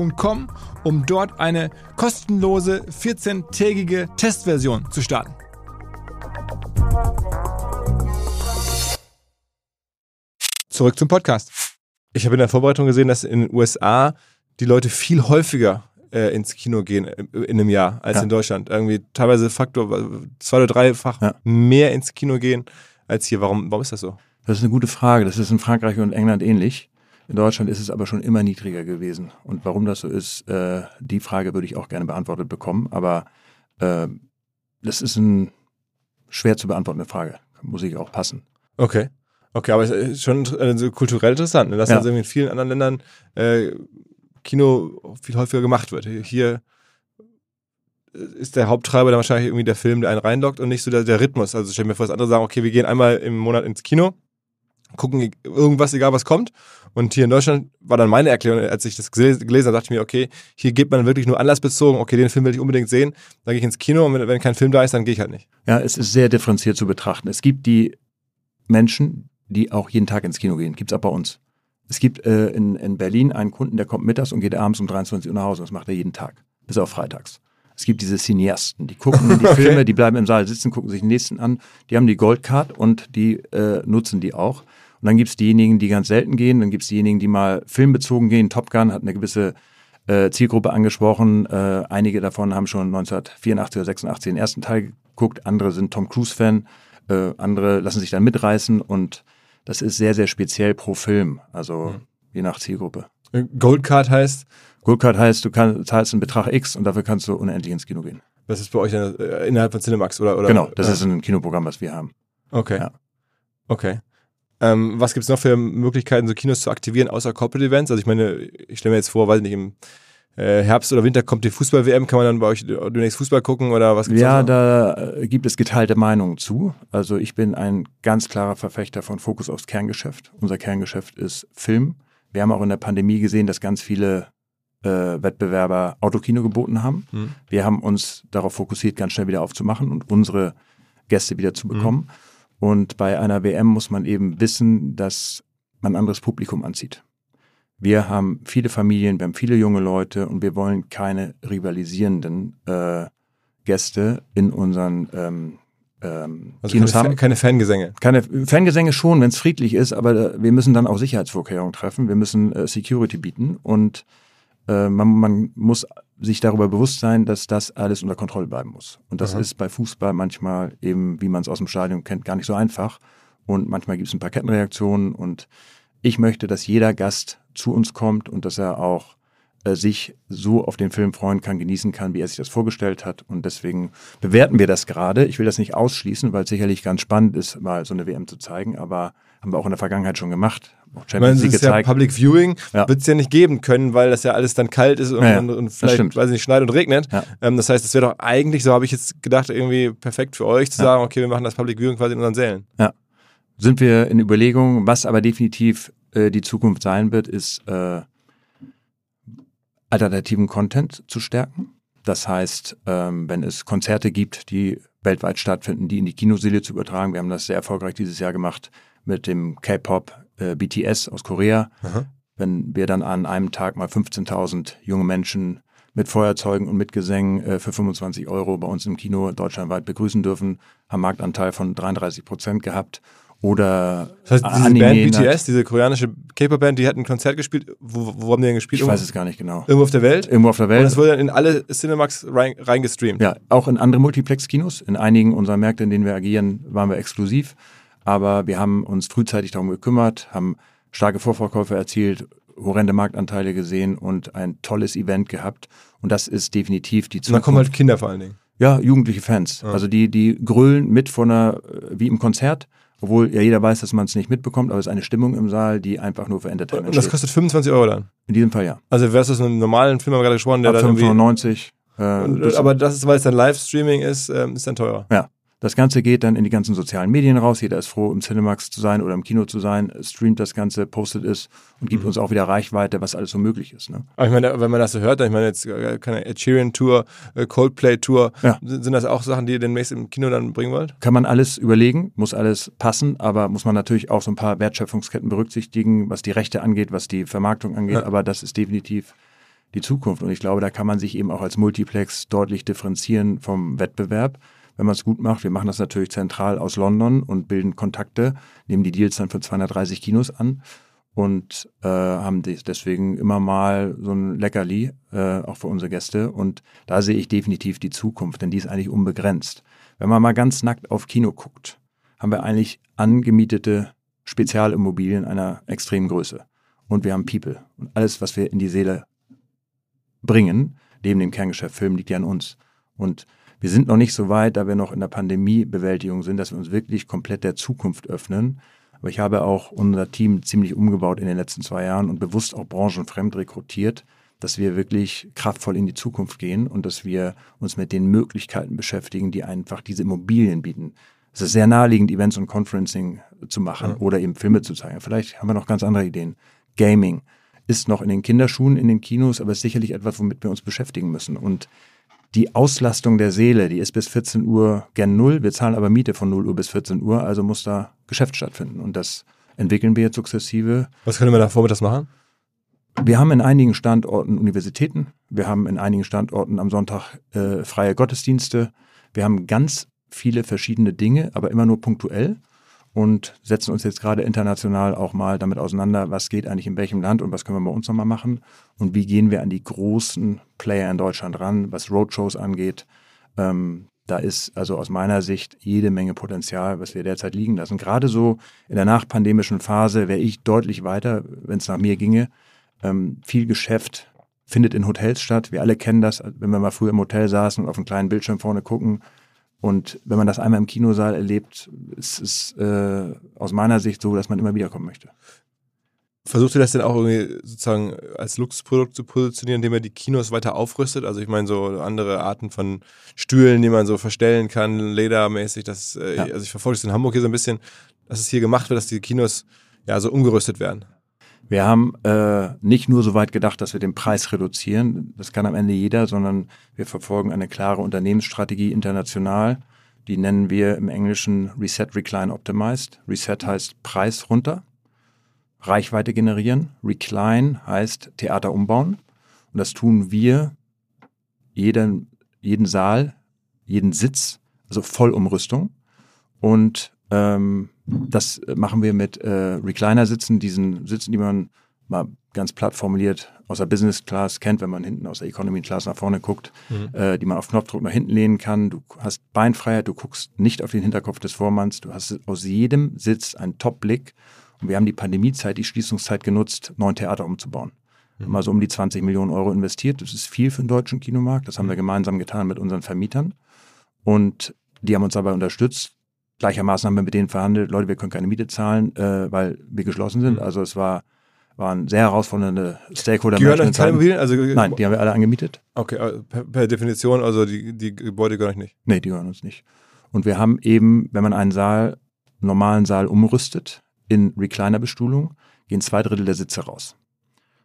[SPEAKER 1] um dort eine kostenlose 14-tägige Testversion zu starten. Zurück zum Podcast. Ich habe in der Vorbereitung gesehen, dass in den USA die Leute viel häufiger äh, ins Kino gehen äh, in einem Jahr als ja. in Deutschland. Irgendwie teilweise Faktor zwei oder dreifach ja. mehr ins Kino gehen als hier. Warum, warum ist das so?
[SPEAKER 2] Das ist eine gute Frage. Das ist in Frankreich und England ähnlich. In Deutschland ist es aber schon immer niedriger gewesen. Und warum das so ist, äh, die Frage würde ich auch gerne beantwortet bekommen. Aber äh, das ist eine schwer zu beantwortende Frage. Muss ich auch passen.
[SPEAKER 1] Okay. Okay, aber es ist schon also kulturell interessant, ne? dass ja. also in vielen anderen Ländern äh, Kino viel häufiger gemacht wird. Hier ist der Haupttreiber dann wahrscheinlich irgendwie der Film, der einen reinlockt und nicht so der, der Rhythmus. Also stell mir vor, dass andere sagen, okay, wir gehen einmal im Monat ins Kino, gucken irgendwas, egal was kommt. Und hier in Deutschland war dann meine Erklärung, als ich das gelesen habe, dachte ich mir, okay, hier geht man wirklich nur anlassbezogen, okay, den Film will ich unbedingt sehen, dann gehe ich ins Kino und wenn, wenn kein Film da ist, dann gehe ich halt nicht.
[SPEAKER 2] Ja, es ist sehr differenziert zu betrachten. Es gibt die Menschen, die auch jeden Tag ins Kino gehen. Gibt's auch bei uns. Es gibt äh, in, in Berlin einen Kunden, der kommt mittags und geht abends um 23 Uhr nach Hause. Das macht er jeden Tag. Bis auf freitags. Es gibt diese Cineasten, die gucken die okay. Filme, die bleiben im Saal sitzen, gucken sich den nächsten an. Die haben die Goldcard und die äh, nutzen die auch. Und dann gibt's diejenigen, die ganz selten gehen. Dann gibt's diejenigen, die mal filmbezogen gehen. Top Gun hat eine gewisse äh, Zielgruppe angesprochen. Äh, einige davon haben schon 1984 oder 86 den ersten Teil geguckt, andere sind Tom Cruise-Fan, äh, andere lassen sich dann mitreißen und das ist sehr, sehr speziell pro Film, also mhm. je nach Zielgruppe.
[SPEAKER 3] Goldcard heißt?
[SPEAKER 2] Goldcard heißt, du kann, zahlst einen Betrag X und dafür kannst du unendlich ins Kino gehen.
[SPEAKER 3] Das ist bei euch äh, innerhalb von Cinemax oder? oder
[SPEAKER 2] genau, das ja. ist ein Kinoprogramm, was wir haben.
[SPEAKER 3] Okay. Ja. Okay. Ähm, was gibt es noch für Möglichkeiten, so Kinos zu aktivieren, außer Corporate Events? Also ich meine, ich stelle mir jetzt vor, weiß nicht, im äh, Herbst oder Winter kommt die Fußball-WM, kann man dann bei euch demnächst Fußball gucken oder was
[SPEAKER 2] gibt's Ja, da äh, gibt es geteilte Meinungen zu. Also ich bin ein ganz klarer Verfechter von Fokus aufs Kerngeschäft. Unser Kerngeschäft ist Film. Wir haben auch in der Pandemie gesehen, dass ganz viele äh, Wettbewerber Autokino geboten haben. Hm. Wir haben uns darauf fokussiert, ganz schnell wieder aufzumachen und unsere Gäste wieder zu bekommen. Hm. Und bei einer WM muss man eben wissen, dass man ein anderes Publikum anzieht. Wir haben viele Familien, wir haben viele junge Leute und wir wollen keine rivalisierenden äh, Gäste in unseren ähm,
[SPEAKER 3] ähm, also Kinos keine, haben. Keine Fangesänge.
[SPEAKER 2] Keine Fangesänge schon, wenn es friedlich ist, aber äh, wir müssen dann auch Sicherheitsvorkehrungen treffen. Wir müssen äh, Security bieten und äh, man, man muss sich darüber bewusst sein, dass das alles unter Kontrolle bleiben muss. Und das Aha. ist bei Fußball manchmal eben, wie man es aus dem Stadion kennt, gar nicht so einfach. Und manchmal gibt es ein paar Kettenreaktionen. Und ich möchte, dass jeder Gast zu uns kommt und dass er auch äh, sich so auf den Film freuen kann, genießen kann, wie er sich das vorgestellt hat. Und deswegen bewerten wir das gerade. Ich will das nicht ausschließen, weil es sicherlich ganz spannend ist, mal so eine WM zu zeigen. Aber haben wir auch in der Vergangenheit schon gemacht.
[SPEAKER 3] Champions League gezeigt. Ja Public Viewing ja. wird es ja nicht geben können, weil das ja alles dann kalt ist und, ja, und, und vielleicht, weiß ich nicht, schneit und regnet. Ähm, das heißt, es wäre doch eigentlich, so habe ich jetzt gedacht, irgendwie perfekt für euch zu sagen, okay, wir machen das Public Viewing quasi in unseren Sälen.
[SPEAKER 2] Ja. Sind wir in Überlegungen, was aber definitiv äh, die Zukunft sein wird, ist äh, alternativen Content zu stärken. Das heißt, ähm, wenn es Konzerte gibt, die weltweit stattfinden, die in die Kinoseele zu übertragen. Wir haben das sehr erfolgreich dieses Jahr gemacht mit dem K-Pop äh, BTS aus Korea. Aha. Wenn wir dann an einem Tag mal 15.000 junge Menschen mit Feuerzeugen und mit Gesängen äh, für 25 Euro bei uns im Kino deutschlandweit begrüßen dürfen, haben Marktanteil von 33 Prozent gehabt. Oder
[SPEAKER 3] das heißt, diese Anime Band BTS, diese koreanische K-Pop-Band, die hat ein Konzert gespielt. Wo, wo haben die denn gespielt?
[SPEAKER 2] Ich weiß es gar nicht genau.
[SPEAKER 3] Irgendwo auf der Welt?
[SPEAKER 2] Irgendwo auf der Welt. Und
[SPEAKER 3] das wurde dann in alle Cinemax reingestreamt.
[SPEAKER 2] Rein ja, auch in andere Multiplex-Kinos. In einigen unserer Märkte, in denen wir agieren, waren wir exklusiv. Aber wir haben uns frühzeitig darum gekümmert, haben starke Vorverkäufe erzielt, horrende Marktanteile gesehen und ein tolles Event gehabt. Und das ist definitiv die
[SPEAKER 3] Zukunft. Und da kommen halt Kinder vor allen Dingen.
[SPEAKER 2] Ja, jugendliche Fans. Ja. Also die, die grölen mit von einer, wie im Konzert, obwohl ja jeder weiß, dass man es nicht mitbekommt, aber es ist eine Stimmung im Saal, die einfach nur für Entertainment
[SPEAKER 3] Und das
[SPEAKER 2] steht.
[SPEAKER 3] kostet 25 Euro dann?
[SPEAKER 2] In diesem Fall ja.
[SPEAKER 3] Also versus einen normalen Film, haben wir gerade gesprochen, der
[SPEAKER 2] Ab
[SPEAKER 3] dann
[SPEAKER 2] 95.
[SPEAKER 3] Äh, aber das ist, weil es dann Livestreaming ist, ähm, ist dann teurer.
[SPEAKER 2] Ja. Das Ganze geht dann in die ganzen sozialen Medien raus. Jeder ist froh, im Cinemax zu sein oder im Kino zu sein, streamt das Ganze, postet es und gibt mhm. uns auch wieder Reichweite, was alles so möglich ist. Ne?
[SPEAKER 3] Aber ich meine, wenn man das so hört, ich meine jetzt äh, keine Ed Sheeran Tour, äh, Coldplay Tour, ja. sind das auch Sachen, die ihr demnächst im Kino dann bringen wollt?
[SPEAKER 2] Kann man alles überlegen, muss alles passen, aber muss man natürlich auch so ein paar Wertschöpfungsketten berücksichtigen, was die Rechte angeht, was die Vermarktung angeht. Ja. Aber das ist definitiv die Zukunft und ich glaube, da kann man sich eben auch als Multiplex deutlich differenzieren vom Wettbewerb wenn man es gut macht. Wir machen das natürlich zentral aus London und bilden Kontakte, nehmen die Deals dann für 230 Kinos an und äh, haben deswegen immer mal so ein Leckerli, äh, auch für unsere Gäste. Und da sehe ich definitiv die Zukunft, denn die ist eigentlich unbegrenzt. Wenn man mal ganz nackt auf Kino guckt, haben wir eigentlich angemietete Spezialimmobilien einer extremen Größe. Und wir haben People. Und alles, was wir in die Seele bringen, neben dem Kerngeschäft Film, liegt ja an uns. Und wir sind noch nicht so weit, da wir noch in der Pandemiebewältigung sind, dass wir uns wirklich komplett der Zukunft öffnen. Aber ich habe auch unser Team ziemlich umgebaut in den letzten zwei Jahren und bewusst auch branchenfremd rekrutiert, dass wir wirklich kraftvoll in die Zukunft gehen und dass wir uns mit den Möglichkeiten beschäftigen, die einfach diese Immobilien bieten. Es ist sehr naheliegend, Events und Conferencing zu machen ja. oder eben Filme zu zeigen. Vielleicht haben wir noch ganz andere Ideen. Gaming ist noch in den Kinderschuhen in den Kinos, aber ist sicherlich etwas, womit wir uns beschäftigen müssen. Und die Auslastung der Seele, die ist bis 14 Uhr gern null. Wir zahlen aber Miete von 0 Uhr bis 14 Uhr, also muss da Geschäft stattfinden. Und das entwickeln wir jetzt sukzessive.
[SPEAKER 3] Was können wir da vormittags machen?
[SPEAKER 2] Wir haben in einigen Standorten Universitäten, wir haben in einigen Standorten am Sonntag äh, freie Gottesdienste, wir haben ganz viele verschiedene Dinge, aber immer nur punktuell. Und setzen uns jetzt gerade international auch mal damit auseinander, was geht eigentlich in welchem Land und was können wir bei uns nochmal machen und wie gehen wir an die großen Player in Deutschland ran, was Roadshows angeht. Ähm, da ist also aus meiner Sicht jede Menge Potenzial, was wir derzeit liegen lassen. Gerade so in der nachpandemischen Phase wäre ich deutlich weiter, wenn es nach mir ginge. Ähm, viel Geschäft findet in Hotels statt. Wir alle kennen das, wenn wir mal früher im Hotel saßen und auf einen kleinen Bildschirm vorne gucken und wenn man das einmal im Kinosaal erlebt, ist es äh, aus meiner Sicht so, dass man immer wieder kommen möchte.
[SPEAKER 3] Versucht ihr das denn auch irgendwie sozusagen als Luxusprodukt zu positionieren, indem ihr die Kinos weiter aufrüstet? Also ich meine so andere Arten von Stühlen, die man so verstellen kann, ledermäßig. Das, äh, ja. Also ich verfolge es in Hamburg hier so ein bisschen, dass es hier gemacht wird, dass die Kinos ja so umgerüstet werden.
[SPEAKER 2] Wir haben äh, nicht nur so weit gedacht, dass wir den Preis reduzieren, das kann am Ende jeder, sondern wir verfolgen eine klare Unternehmensstrategie international. Die nennen wir im Englischen Reset, Recline, Optimized. Reset heißt Preis runter, Reichweite generieren. Recline heißt Theater umbauen. Und das tun wir jeden, jeden Saal, jeden Sitz, also Vollumrüstung. Und ähm, das machen wir mit äh, Recliner-Sitzen, diesen Sitzen, die man mal ganz platt formuliert aus der Business Class kennt, wenn man hinten aus der Economy Class nach vorne guckt, mhm. äh, die man auf Knopfdruck nach hinten lehnen kann. Du hast Beinfreiheit, du guckst nicht auf den Hinterkopf des Vormanns, du hast aus jedem Sitz einen Top-Blick. Und wir haben die Pandemiezeit, die Schließungszeit genutzt, neun Theater umzubauen. Mhm. Haben also um die 20 Millionen Euro investiert. Das ist viel für den deutschen Kinomarkt. Das haben wir mhm. gemeinsam getan mit unseren Vermietern. Und die haben uns dabei unterstützt. Gleichermaßen haben wir mit denen verhandelt, Leute, wir können keine Miete zahlen, äh, weil wir geschlossen sind. Mhm. Also es war waren sehr herausfordernde stakeholder
[SPEAKER 3] Gehören euch keine Immobilien? Also,
[SPEAKER 2] Nein, die haben wir alle angemietet.
[SPEAKER 3] Okay, per, per, Definition, also die, die Gebäude gehören euch nicht?
[SPEAKER 2] Nee, die gehören uns nicht. Und wir haben eben, wenn man einen Saal, normalen Saal umrüstet in Recliner-Bestuhlung, gehen zwei Drittel der Sitze raus.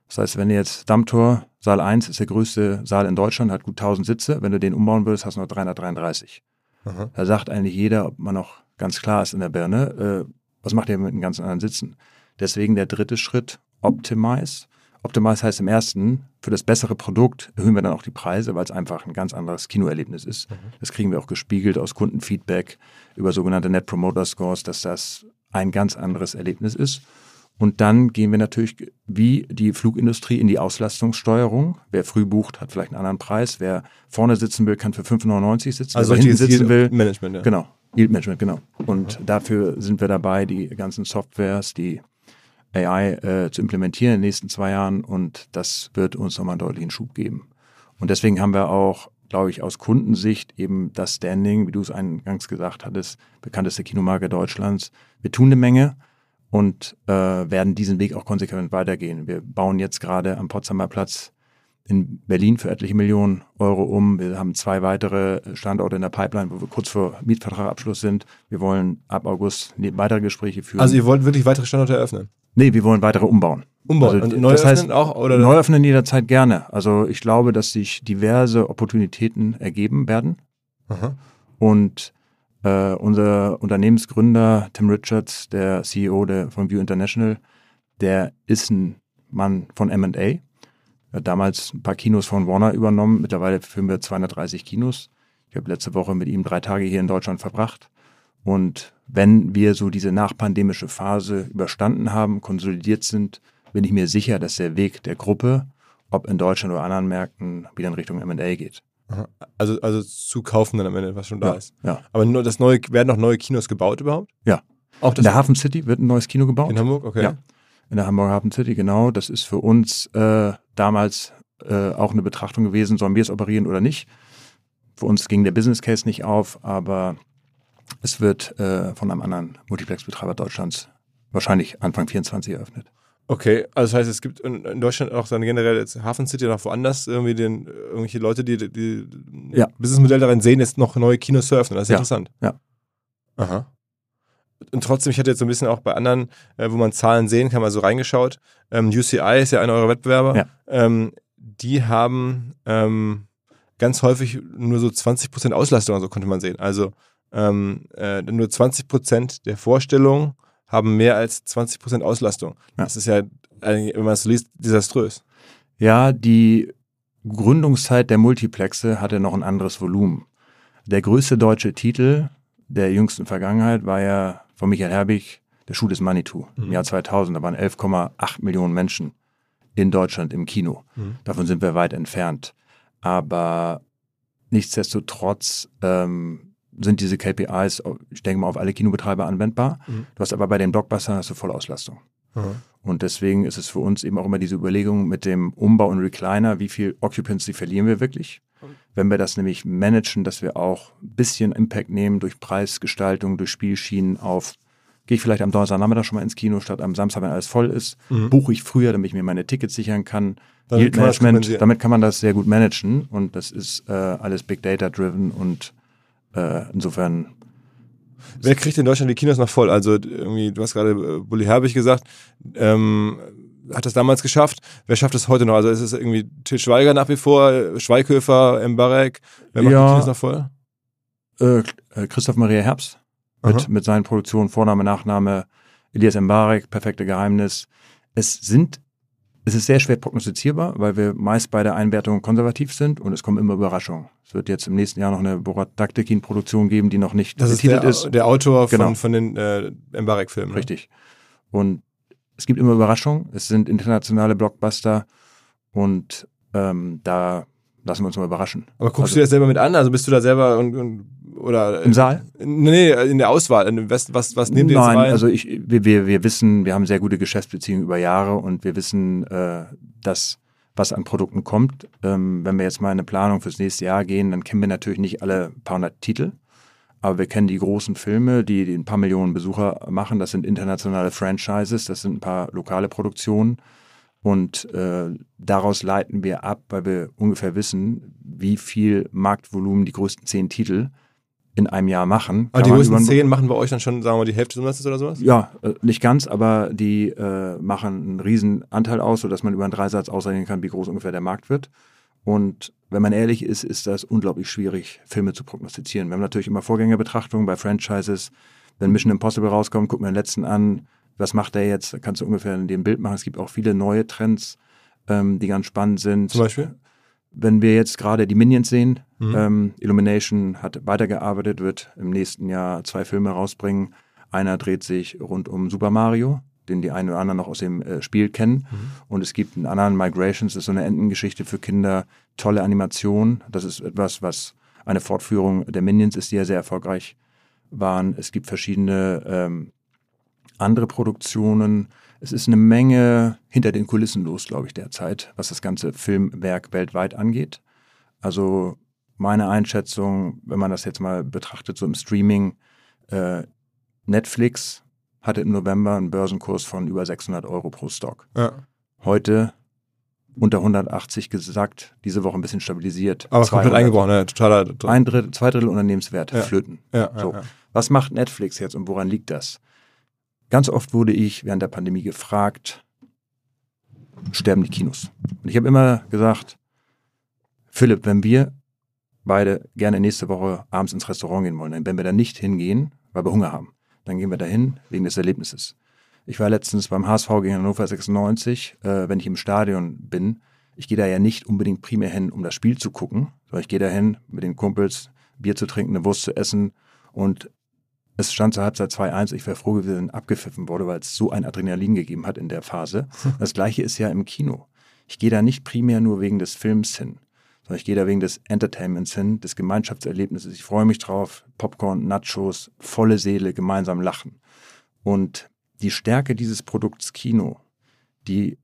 [SPEAKER 2] Das heißt, wenn du jetzt Dammtor, Saal 1 ist der größte Saal in Deutschland, hat gut 1000 Sitze. Wenn du den umbauen würdest, hast du noch 333. Aha. Da sagt eigentlich jeder, ob man noch ganz klar ist in der Birne, äh, was macht ihr mit den ganzen anderen Sitzen? Deswegen der dritte Schritt, Optimize. Optimize heißt im ersten, für das bessere Produkt erhöhen wir dann auch die Preise, weil es einfach ein ganz anderes Kinoerlebnis ist. Mhm. Das kriegen wir auch gespiegelt aus Kundenfeedback über sogenannte Net Promoter Scores, dass das ein ganz anderes Erlebnis ist. Und dann gehen wir natürlich wie die Flugindustrie in die Auslastungssteuerung. Wer früh bucht, hat vielleicht einen anderen Preis. Wer vorne sitzen will, kann für 5,99 sitzen.
[SPEAKER 3] Also
[SPEAKER 2] Wer
[SPEAKER 3] hinten sitzen will. Management, ja.
[SPEAKER 2] Genau. Yield Management, genau. Und mhm. dafür sind wir dabei, die ganzen Softwares, die AI äh, zu implementieren in den nächsten zwei Jahren. Und das wird uns nochmal einen deutlichen Schub geben. Und deswegen haben wir auch, glaube ich, aus Kundensicht eben das Standing, wie du es eingangs gesagt hattest, bekannteste Kinomarke Deutschlands. Wir tun eine Menge und äh, werden diesen Weg auch konsequent weitergehen. Wir bauen jetzt gerade am Potsdamer Platz in Berlin für etliche Millionen Euro um. Wir haben zwei weitere Standorte in der Pipeline, wo wir kurz vor Mietvertragabschluss sind. Wir wollen ab August weitere Gespräche führen.
[SPEAKER 3] Also ihr wollt wirklich weitere Standorte eröffnen?
[SPEAKER 2] Nee, wir wollen weitere umbauen.
[SPEAKER 3] Umbauen.
[SPEAKER 2] Also, neu das heißt, auch? Oder? Neu öffnen jederzeit gerne. Also ich glaube, dass sich diverse Opportunitäten ergeben werden. Aha. Und äh, unser Unternehmensgründer Tim Richards, der CEO der, von View International, der ist ein Mann von M&A. Er hat damals ein paar Kinos von Warner übernommen. Mittlerweile führen wir 230 Kinos. Ich habe letzte Woche mit ihm drei Tage hier in Deutschland verbracht. Und wenn wir so diese nachpandemische Phase überstanden haben, konsolidiert sind, bin ich mir sicher, dass der Weg der Gruppe, ob in Deutschland oder anderen Märkten, wieder in Richtung M&A geht.
[SPEAKER 3] Also, also zu kaufen dann am Ende, was schon da
[SPEAKER 2] ja,
[SPEAKER 3] ist.
[SPEAKER 2] Ja.
[SPEAKER 3] Aber nur das neue, werden noch neue Kinos gebaut überhaupt?
[SPEAKER 2] Ja. Auch in der Hafen City wird ein neues Kino gebaut.
[SPEAKER 3] In Hamburg, okay.
[SPEAKER 2] Ja. In der Hamburger Hafen City, genau. Das ist für uns äh, damals äh, auch eine Betrachtung gewesen, sollen wir es operieren oder nicht. Für uns ging der Business Case nicht auf, aber es wird äh, von einem anderen Multiplex-Betreiber Deutschlands wahrscheinlich Anfang 24 eröffnet.
[SPEAKER 3] Okay, also das heißt, es gibt in Deutschland auch dann generell jetzt Hafen City oder woanders irgendwie den, irgendwelche Leute, die, die
[SPEAKER 2] ja.
[SPEAKER 3] Businessmodell darin sehen, jetzt noch neue Kinos zu öffnen. Das ist
[SPEAKER 2] ja.
[SPEAKER 3] interessant.
[SPEAKER 2] Ja.
[SPEAKER 3] Aha. Und trotzdem, ich hatte jetzt so ein bisschen auch bei anderen, äh, wo man Zahlen sehen kann, mal so reingeschaut. Ähm, UCI ist ja einer eurer Wettbewerber.
[SPEAKER 2] Ja.
[SPEAKER 3] Ähm, die haben ähm, ganz häufig nur so 20% Auslastung, so konnte man sehen. Also ähm, äh, nur 20% der Vorstellungen haben mehr als 20% Auslastung. Ja. Das ist ja, wenn man es liest, desaströs.
[SPEAKER 2] Ja, die Gründungszeit der Multiplexe hatte noch ein anderes Volumen. Der größte deutsche Titel der jüngsten Vergangenheit war ja von Michael Herbig, der Schuh des Manitou im Jahr 2000. Da waren 11,8 Millionen Menschen in Deutschland im Kino. Davon sind wir weit entfernt. Aber nichtsdestotrotz ähm, sind diese KPIs, ich denke mal, auf alle Kinobetreiber anwendbar. Du hast aber bei den Blockbustern hast du Vollauslastung. Und deswegen ist es für uns eben auch immer diese Überlegung mit dem Umbau und Recliner, wie viel Occupancy verlieren wir wirklich? Wenn wir das nämlich managen, dass wir auch ein bisschen Impact nehmen durch Preisgestaltung, durch Spielschienen auf, gehe ich vielleicht am Donnerstagnachmittag schon mal ins Kino, statt am Samstag, wenn alles voll ist, buche ich früher, damit ich mir meine Tickets sichern kann.
[SPEAKER 3] Damit
[SPEAKER 2] Yield
[SPEAKER 3] kann man das
[SPEAKER 2] Management,
[SPEAKER 3] kompensieren.
[SPEAKER 2] damit kann man das sehr gut managen und das ist äh, alles Big Data driven und äh, insofern
[SPEAKER 3] Wer kriegt in Deutschland die Kinos noch voll? Also irgendwie, du hast gerade äh, Bulli Herbig gesagt, ähm, hat das damals geschafft. Wer schafft es heute noch? Also ist es irgendwie Til Schweiger nach wie vor, Schweighöfer, Mbarek? Wer macht
[SPEAKER 2] Ja.
[SPEAKER 3] die Kinos noch voll?
[SPEAKER 2] äh, äh, Christoph Maria Herbst mit,
[SPEAKER 3] Aha.
[SPEAKER 2] mit seinen Produktionen, Vorname, Nachname, Elias Mbarek, Perfekte Geheimnis. Es sind, es ist sehr schwer prognostizierbar, weil wir meist bei der Einwertung konservativ sind und es kommen immer Überraschungen. Es wird jetzt im nächsten Jahr noch eine Borat Daktekin-Produktion geben, die noch nicht
[SPEAKER 3] Das ist
[SPEAKER 2] betitelt
[SPEAKER 3] der,
[SPEAKER 2] ist.
[SPEAKER 3] der Autor von,
[SPEAKER 2] Genau.
[SPEAKER 3] von den äh, Mbarek-Filmen. ne?
[SPEAKER 2] Richtig. Und es gibt immer Überraschungen. Es sind internationale Blockbuster und ähm, da lassen wir uns mal überraschen.
[SPEAKER 3] Aber guckst
[SPEAKER 2] Also-
[SPEAKER 3] du das selber mit an? Also bist du da selber und, und oder
[SPEAKER 2] Im Saal?
[SPEAKER 3] Nee, in der Auswahl. Westen, was, was nehmt ihr jetzt
[SPEAKER 2] Nein,
[SPEAKER 3] rein?
[SPEAKER 2] also ich, wir, wir, wir wissen, wir haben sehr gute Geschäftsbeziehungen über Jahre und wir wissen, äh, dass was an Produkten kommt. Ähm, wenn wir jetzt mal in eine Planung fürs nächste Jahr gehen, dann kennen wir natürlich nicht alle paar hundert Titel, aber wir kennen die großen Filme, die, die ein paar Millionen Besucher machen. Das sind internationale Franchises, das sind ein paar lokale Produktionen. Und äh, daraus leiten wir ab, weil wir ungefähr wissen, wie viel Marktvolumen die größten zehn Titel in einem Jahr machen.
[SPEAKER 3] Aber die größten zehn machen bei euch dann schon, sagen wir mal, die Hälfte des Umsatzes oder sowas?
[SPEAKER 2] ja, äh, nicht ganz, aber die äh, machen einen riesen Anteil aus, sodass man über einen Dreisatz ausrechnen kann, wie groß ungefähr der Markt wird. Und wenn man ehrlich ist, ist das unglaublich schwierig, Filme zu prognostizieren. Wir haben natürlich immer Vorgängerbetrachtungen bei Franchises. Wenn Mission Impossible rauskommt, gucken wir den letzten an. Was macht der jetzt? Da kannst du ungefähr in dem Bild machen. Es gibt auch viele neue Trends, ähm, die ganz spannend sind
[SPEAKER 3] Zum Beispiel?
[SPEAKER 2] wenn wir jetzt gerade die Minions sehen,
[SPEAKER 3] Mhm.
[SPEAKER 2] ähm, Illumination hat weitergearbeitet, wird im nächsten Jahr zwei Filme rausbringen. Einer dreht sich rund um Super Mario, den die einen oder anderen noch aus dem äh, Spiel kennen.
[SPEAKER 3] Mhm.
[SPEAKER 2] Und es gibt einen anderen, Migrations, das ist so eine Entengeschichte für Kinder, tolle Animation. Das ist etwas, was eine Fortführung der Minions ist, die ja sehr erfolgreich waren. Es gibt verschiedene ähm, andere Produktionen. Es ist eine Menge hinter den Kulissen los, glaube ich, derzeit, was das ganze Filmwerk weltweit angeht. Also meine Einschätzung, wenn man das jetzt mal betrachtet, so im Streaming, äh, Netflix hatte im November einen Börsenkurs von über 600 Euro pro Stock.
[SPEAKER 3] Ja.
[SPEAKER 2] Heute unter 180 gesagt, diese Woche ein bisschen stabilisiert.
[SPEAKER 3] Aber komplett
[SPEAKER 2] 200.
[SPEAKER 3] eingebrochen, ne? Totaler.
[SPEAKER 2] Ein Drittel, zwei Drittel Unternehmenswert
[SPEAKER 3] Ja.
[SPEAKER 2] flöten.
[SPEAKER 3] ja,
[SPEAKER 2] So. Was macht Netflix jetzt und woran liegt das? Ganz oft wurde ich während der Pandemie gefragt, sterben die Kinos? Und ich habe immer gesagt, Philipp, wenn wir beide gerne nächste Woche abends ins Restaurant gehen wollen, wenn wir da nicht hingehen, weil wir Hunger haben, dann gehen wir dahin wegen des Erlebnisses. Ich war letztens beim HSV gegen Hannover 96, äh, wenn ich im Stadion bin. Ich gehe da ja nicht unbedingt primär hin, um das Spiel zu gucken, sondern ich gehe da hin, mit den Kumpels Bier zu trinken, eine Wurst zu essen und es stand zur Halbzeit 2-1. Ich wäre froh gewesen, abgepfiffen wurde, weil es so ein Adrenalin gegeben hat in der Phase. Das gleiche ist ja im Kino. Ich gehe da nicht primär nur wegen des Films hin, sondern ich gehe da wegen des Entertainments hin, des Gemeinschaftserlebnisses. Ich freue mich drauf. Popcorn, Nachos, volle Seele, gemeinsam lachen. Und die Stärke dieses Produkts Kino, die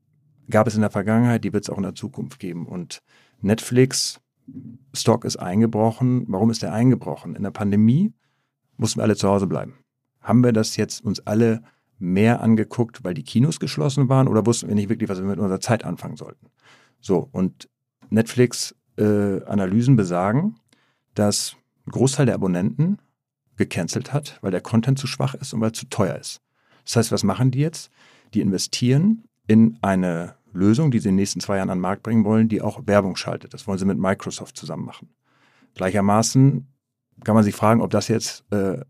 [SPEAKER 2] gab es in der Vergangenheit, die wird es auch in der Zukunft geben. Und Netflix, Stock ist eingebrochen. Warum ist der eingebrochen? In der Pandemie mussten wir alle zu Hause bleiben. Haben wir das jetzt uns alle mehr angeguckt, weil die Kinos geschlossen waren oder wussten wir nicht wirklich, was wir mit unserer Zeit anfangen sollten? So, und Netflix-Analysen besagen, dass ein Großteil der Abonnenten gecancelt hat, weil der Content zu schwach ist und weil es zu teuer ist. Das heißt, was machen die jetzt? Die investieren in eine Lösung, die sie in den nächsten zwei Jahren an den Markt bringen wollen, die auch Werbung schaltet. Das wollen sie mit Microsoft zusammen machen. Gleichermaßen kann man sich fragen, ob das jetzt äh,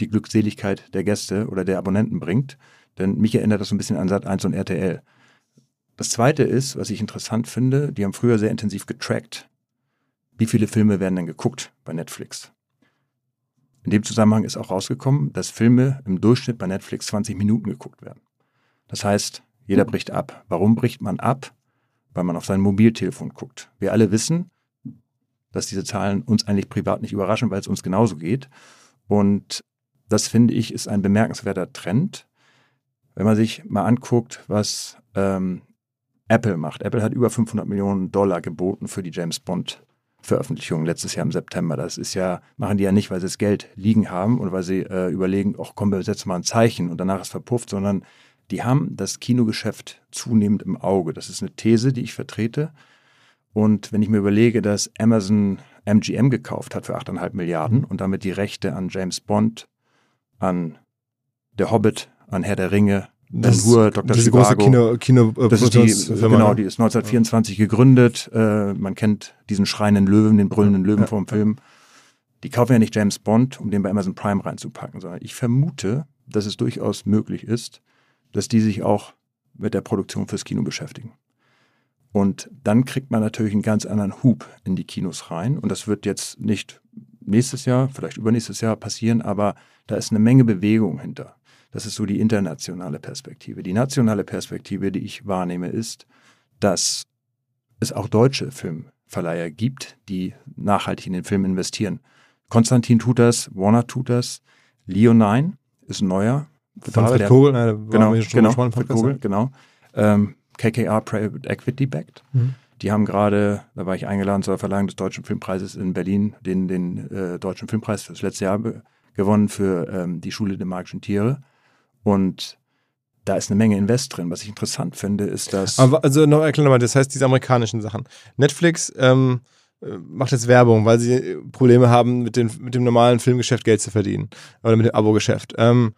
[SPEAKER 2] die Glückseligkeit der Gäste oder der Abonnenten bringt. Denn mich erinnert das so ein bisschen an Sat1 und RTL. Das zweite ist, was ich interessant finde, die haben früher sehr intensiv getrackt. Wie viele Filme werden denn geguckt bei Netflix? In dem Zusammenhang ist auch rausgekommen, dass Filme im Durchschnitt bei Netflix 20 Minuten geguckt werden. Das heißt, jeder bricht ab. Warum bricht man ab? Weil man auf sein Mobiltelefon guckt. Wir alle wissen, dass diese Zahlen uns eigentlich privat nicht überraschen, weil es uns genauso geht. Und das finde ich ist ein bemerkenswerter Trend. Wenn man sich mal anguckt, was ähm, Apple macht. Apple hat über 500 Millionen Dollar geboten für die James Bond Veröffentlichung letztes Jahr im September. Das ist ja, machen die ja nicht, weil sie das Geld liegen haben und weil sie äh, überlegen, ach komm, wir setzen mal ein Zeichen und danach ist verpufft, sondern die haben das Kinogeschäft zunehmend im Auge. Das ist eine These, die ich vertrete. Und wenn ich mir überlege, dass Amazon MGM gekauft hat für 8,5 Milliarden und damit die Rechte an James Bond, an Der Hobbit, an Herr der Ringe,
[SPEAKER 3] Das
[SPEAKER 2] Hur, Dr.
[SPEAKER 3] diese
[SPEAKER 2] Zhivago,
[SPEAKER 3] große Kino, Kino äh,
[SPEAKER 2] das ist die,
[SPEAKER 3] Produktionsfirma,
[SPEAKER 2] genau,
[SPEAKER 3] ne?
[SPEAKER 2] die ist 1924 gegründet. Äh, man kennt diesen schreienden Löwen, den brüllenden Löwen vom Film. Die kaufen ja nicht James Bond, um den bei Amazon Prime reinzupacken, sondern ich vermute, dass es durchaus möglich ist, dass die sich auch mit der Produktion fürs Kino beschäftigen. Und dann kriegt man natürlich einen ganz anderen Hub in die Kinos rein. Und das wird jetzt nicht nächstes Jahr, vielleicht übernächstes Jahr passieren, aber da ist eine Menge Bewegung hinter. Das ist so die internationale Perspektive. Die nationale Perspektive, die ich wahrnehme, ist, dass es auch deutsche Filmverleiher gibt, die nachhaltig in den Film investieren. Konstantin tut das, Warner tut das, Leo 9 ist ein neuer.
[SPEAKER 3] Von Fred Kogel, waren
[SPEAKER 2] Genau, genau, Fred Kogel, genau. Ähm, KKR Private Equity backed.
[SPEAKER 3] Mhm.
[SPEAKER 2] Die haben gerade, da war ich eingeladen zur Verleihung des Deutschen Filmpreises in Berlin, den, den äh, Deutschen Filmpreis fürs letzte Jahr gewonnen für ähm, die Schule der magischen Tiere. Und da ist eine Menge Invest drin. Was ich interessant finde, ist, dass
[SPEAKER 3] Aber also noch erklär mal, das heißt diese amerikanischen Sachen. Netflix ähm, äh, macht jetzt Werbung, weil sie äh, Probleme haben, mit, den, mit dem normalen Filmgeschäft Geld zu verdienen. Oder mit dem Abo-Geschäft. Ähm,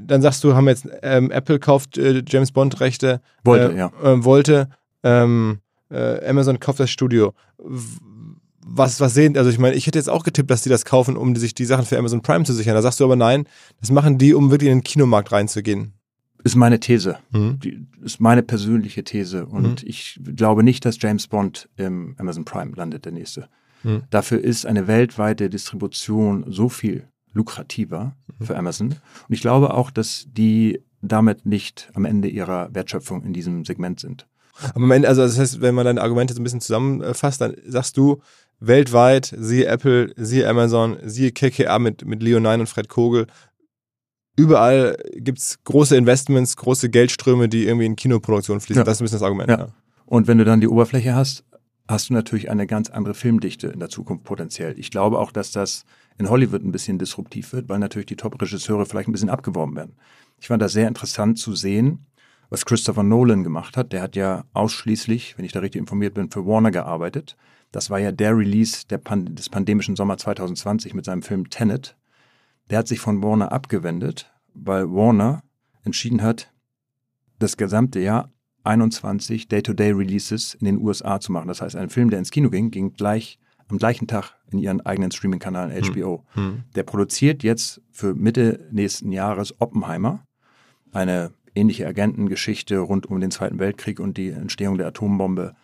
[SPEAKER 3] dann sagst du, haben jetzt ähm, Apple kauft äh, James Bond Rechte.
[SPEAKER 2] wollte,
[SPEAKER 3] äh,
[SPEAKER 2] ja.
[SPEAKER 3] äh, wollte. Ähm, äh, Amazon kauft das Studio. Was, was sehen, also ich meine, ich hätte jetzt auch getippt, dass die das kaufen, um sich die Sachen für Amazon Prime zu sichern. Da sagst du aber nein, das machen die, um wirklich in den Kinomarkt reinzugehen.
[SPEAKER 2] Ist meine These.
[SPEAKER 3] Mhm.
[SPEAKER 2] Die, ist meine persönliche These. Und ich glaube nicht, dass James Bond im Amazon Prime landet, der nächste.
[SPEAKER 3] Mhm.
[SPEAKER 2] Dafür ist eine weltweite Distribution so viel lukrativer für Amazon. Und ich glaube auch, dass die damit nicht am Ende ihrer Wertschöpfung in diesem Segment sind.
[SPEAKER 3] Aber am Ende, also das heißt, wenn man deine Argumente so ein bisschen zusammenfasst, dann sagst du, weltweit, siehe Apple, siehe Amazon, siehe KKA mit, mit Leo 9 und Fred Kogel, überall gibt es große Investments, große Geldströme, die irgendwie in Kinoproduktion fließen.
[SPEAKER 2] Ja.
[SPEAKER 3] Das ist ein bisschen das Argument.
[SPEAKER 2] Ja.
[SPEAKER 3] Ja.
[SPEAKER 2] Und wenn du dann die Oberfläche hast, hast du natürlich eine ganz andere Filmdichte in der Zukunft potenziell. Ich glaube auch, dass das in Hollywood ein bisschen disruptiv wird, weil natürlich die Top-Regisseure vielleicht ein bisschen abgeworben werden. Ich fand das sehr interessant zu sehen, was Christopher Nolan gemacht hat. Der hat ja ausschließlich, wenn ich da richtig informiert bin, für Warner gearbeitet. Das war ja der Release der Pan des pandemischen Sommer 2020 mit seinem Film Tenet. Der hat sich von Warner abgewendet, weil Warner entschieden hat, das gesamte Jahr 21 Day-to-Day-Releases in den USA zu machen. Das heißt, ein Film, der ins Kino ging, ging gleich am gleichen Tag in ihren eigenen Streaming-Kanal HBO.
[SPEAKER 3] Hm.
[SPEAKER 2] Der produziert jetzt für Mitte nächsten Jahres Oppenheimer, eine ähnliche Agentengeschichte rund um den Zweiten Weltkrieg und die Entstehung der Atombombe,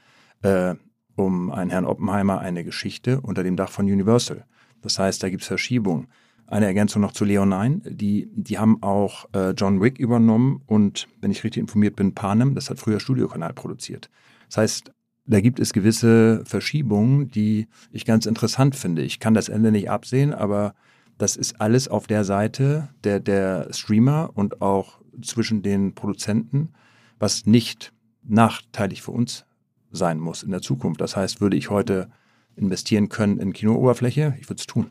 [SPEAKER 2] äh, um einen Herrn Oppenheimer, eine Geschichte unter dem Dach von Universal. Das heißt, da gibt es Verschiebungen. Eine Ergänzung noch zu Leonine. Die, die haben auch äh, John Wick übernommen und, wenn ich richtig informiert bin, Panem, das hat früher Studiokanal produziert. Das heißt, da gibt es gewisse Verschiebungen, die ich ganz interessant finde. Ich kann das Ende nicht absehen, aber das ist alles auf der Seite der, der Streamer und auch zwischen den Produzenten, was nicht nachteilig für uns sein muss in der Zukunft. Das heißt, würde ich heute investieren können in Kinooberfläche, ich würde es tun.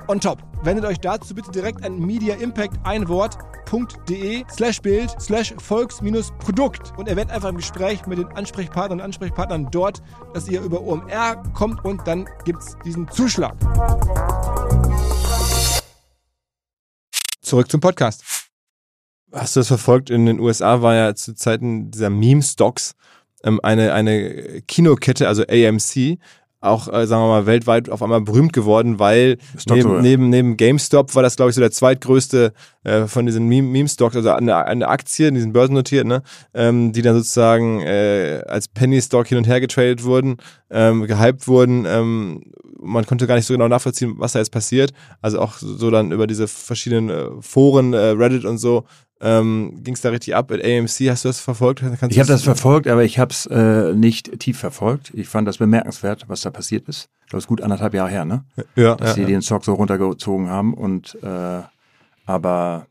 [SPEAKER 1] on top. Wendet euch dazu bitte direkt an Media Impact ein Wort www.ftf.de slash Bild slash Volks-Produkt und erwähnt einfach im Gespräch mit den Ansprechpartnern und Ansprechpartnern dort, dass ihr über OMR kommt und dann gibt es diesen Zuschlag. Zurück zum Podcast.
[SPEAKER 3] Hast du das verfolgt? In den USA war ja zu Zeiten dieser Meme-Stocks ähm, eine, eine Kinokette, also AMC, auch, äh, sagen wir mal, weltweit auf einmal berühmt geworden, weil neben, neben, neben GameStop war das, glaube ich, so der zweitgrößte äh, von diesen Meme-Stocks, also eine, eine Aktie, diesen börsennotiert, ne, ähm, die dann sozusagen äh, als Penny-Stock hin und her getradet wurden, ähm, gehypt wurden. Ähm, man konnte gar nicht so genau nachvollziehen, was da jetzt passiert. Also auch so, so dann über diese verschiedenen äh, Foren, äh, Reddit und so, ähm, ging es da richtig ab mit AMC. Hast du das verfolgt?
[SPEAKER 2] Kannst ich habe das verfolgt, aber ich habe es äh, nicht tief verfolgt. Ich fand das bemerkenswert, was da passiert ist. Das ist gut anderthalb Jahre her, ne?
[SPEAKER 3] Ja.
[SPEAKER 2] Dass
[SPEAKER 3] ja,
[SPEAKER 2] sie
[SPEAKER 3] ja.
[SPEAKER 2] den Stock so runtergezogen haben und äh, aber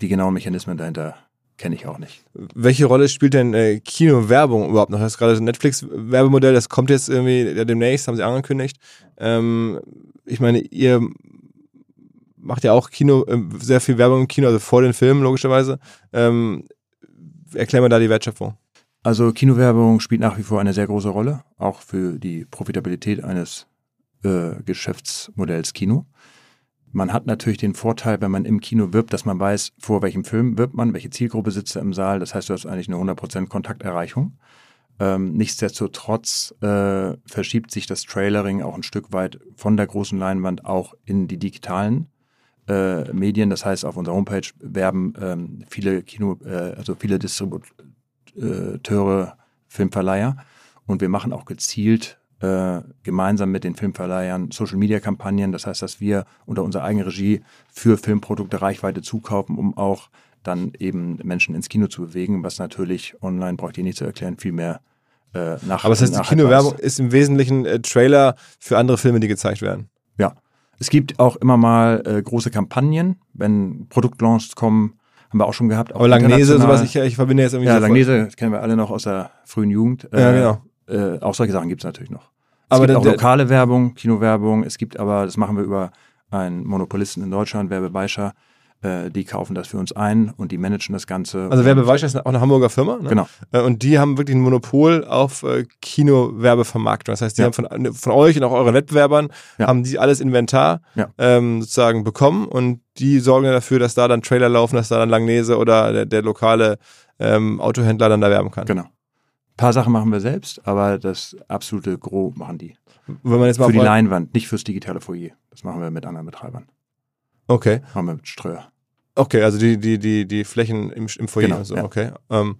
[SPEAKER 2] die genauen Mechanismen dahinter kenne ich auch nicht.
[SPEAKER 3] Welche Rolle spielt denn äh, Kino-Werbung überhaupt noch? Das ist gerade das Netflix-Werbemodell, das kommt jetzt irgendwie ja, demnächst, haben sie angekündigt. Ähm, ich meine, ihr macht ja auch Kino, äh, sehr viel Werbung im Kino, also vor den Filmen logischerweise. Ähm, erklär mal da die Wertschöpfung.
[SPEAKER 2] Also Kinowerbung spielt nach wie vor eine sehr große Rolle, auch für die Profitabilität eines äh, Geschäftsmodells Kino. Man hat natürlich den Vorteil, wenn man im Kino wirbt, dass man weiß, vor welchem Film wirbt man, welche Zielgruppe sitzt da im Saal. Das heißt, du hast eigentlich eine 100% Kontakterreichung. Ähm, nichtsdestotrotz äh, verschiebt sich das Trailering auch ein Stück weit von der großen Leinwand auch in die digitalen äh, Medien. Das heißt, auf unserer Homepage werben ähm, viele Kino, äh, also viele Distributeure, Filmverleiher. Und wir machen auch gezielt äh, gemeinsam mit den Filmverleihern Social-Media-Kampagnen. Das heißt, dass wir unter unserer eigenen Regie für Filmprodukte Reichweite zukaufen, um auch dann eben Menschen ins Kino zu bewegen, was natürlich online, braucht ihr nicht zu erklären, viel mehr äh, nach.
[SPEAKER 3] Aber das heißt, die Kinowerbung ist im Wesentlichen äh, Trailer für andere Filme, die gezeigt werden.
[SPEAKER 2] Es gibt auch immer mal äh, große Kampagnen, wenn Produktlaunches kommen, haben wir auch schon gehabt. Auch
[SPEAKER 3] Aber Langnese, sowas, ich, ich verbinde jetzt irgendwie
[SPEAKER 2] Ja,
[SPEAKER 3] so
[SPEAKER 2] Langnese kennen wir alle noch aus der frühen Jugend.
[SPEAKER 3] Ja, genau.
[SPEAKER 2] Äh, auch solche Sachen gibt es natürlich noch. Es
[SPEAKER 3] Aber
[SPEAKER 2] gibt
[SPEAKER 3] der-
[SPEAKER 2] auch lokale Werbung, Kinowerbung. Es gibt aber, das machen wir über einen Monopolisten in Deutschland, Werbebeischer. Äh, die kaufen das für uns ein und die managen das Ganze.
[SPEAKER 3] Also Werbeweischer ist auch eine Hamburger Firma. Ne?
[SPEAKER 2] Genau.
[SPEAKER 3] Äh, Und die haben wirklich ein Monopol auf äh, Kinowerbevermarktung. Das heißt, die
[SPEAKER 2] Ja.
[SPEAKER 3] haben von, von euch und auch euren Wettbewerbern
[SPEAKER 2] Ja.
[SPEAKER 3] haben die alles Inventar
[SPEAKER 2] Ja.
[SPEAKER 3] ähm, sozusagen bekommen und die sorgen dafür, dass da dann Trailer laufen, dass da dann Langnese oder der, der lokale ähm, Autohändler dann da werben kann.
[SPEAKER 2] Genau. Ein paar Sachen machen wir selbst, aber das absolute Gros machen die.
[SPEAKER 3] Wenn man jetzt mal
[SPEAKER 2] Für die Leinwand, nicht fürs digitale Foyer. Das machen wir mit anderen Betreibern.
[SPEAKER 3] Okay.
[SPEAKER 2] Machen wir mit Ströer.
[SPEAKER 3] Okay, also die, die, die, die Flächen im, im Foyer
[SPEAKER 2] Genau,
[SPEAKER 3] so,
[SPEAKER 2] ja.
[SPEAKER 3] okay. Ähm,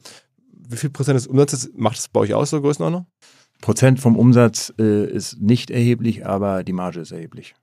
[SPEAKER 3] wie viel Prozent des Umsatzes macht das bei euch aus, so Größenordnung?
[SPEAKER 2] Prozent vom Umsatz äh, ist nicht erheblich, aber die Marge ist erheblich.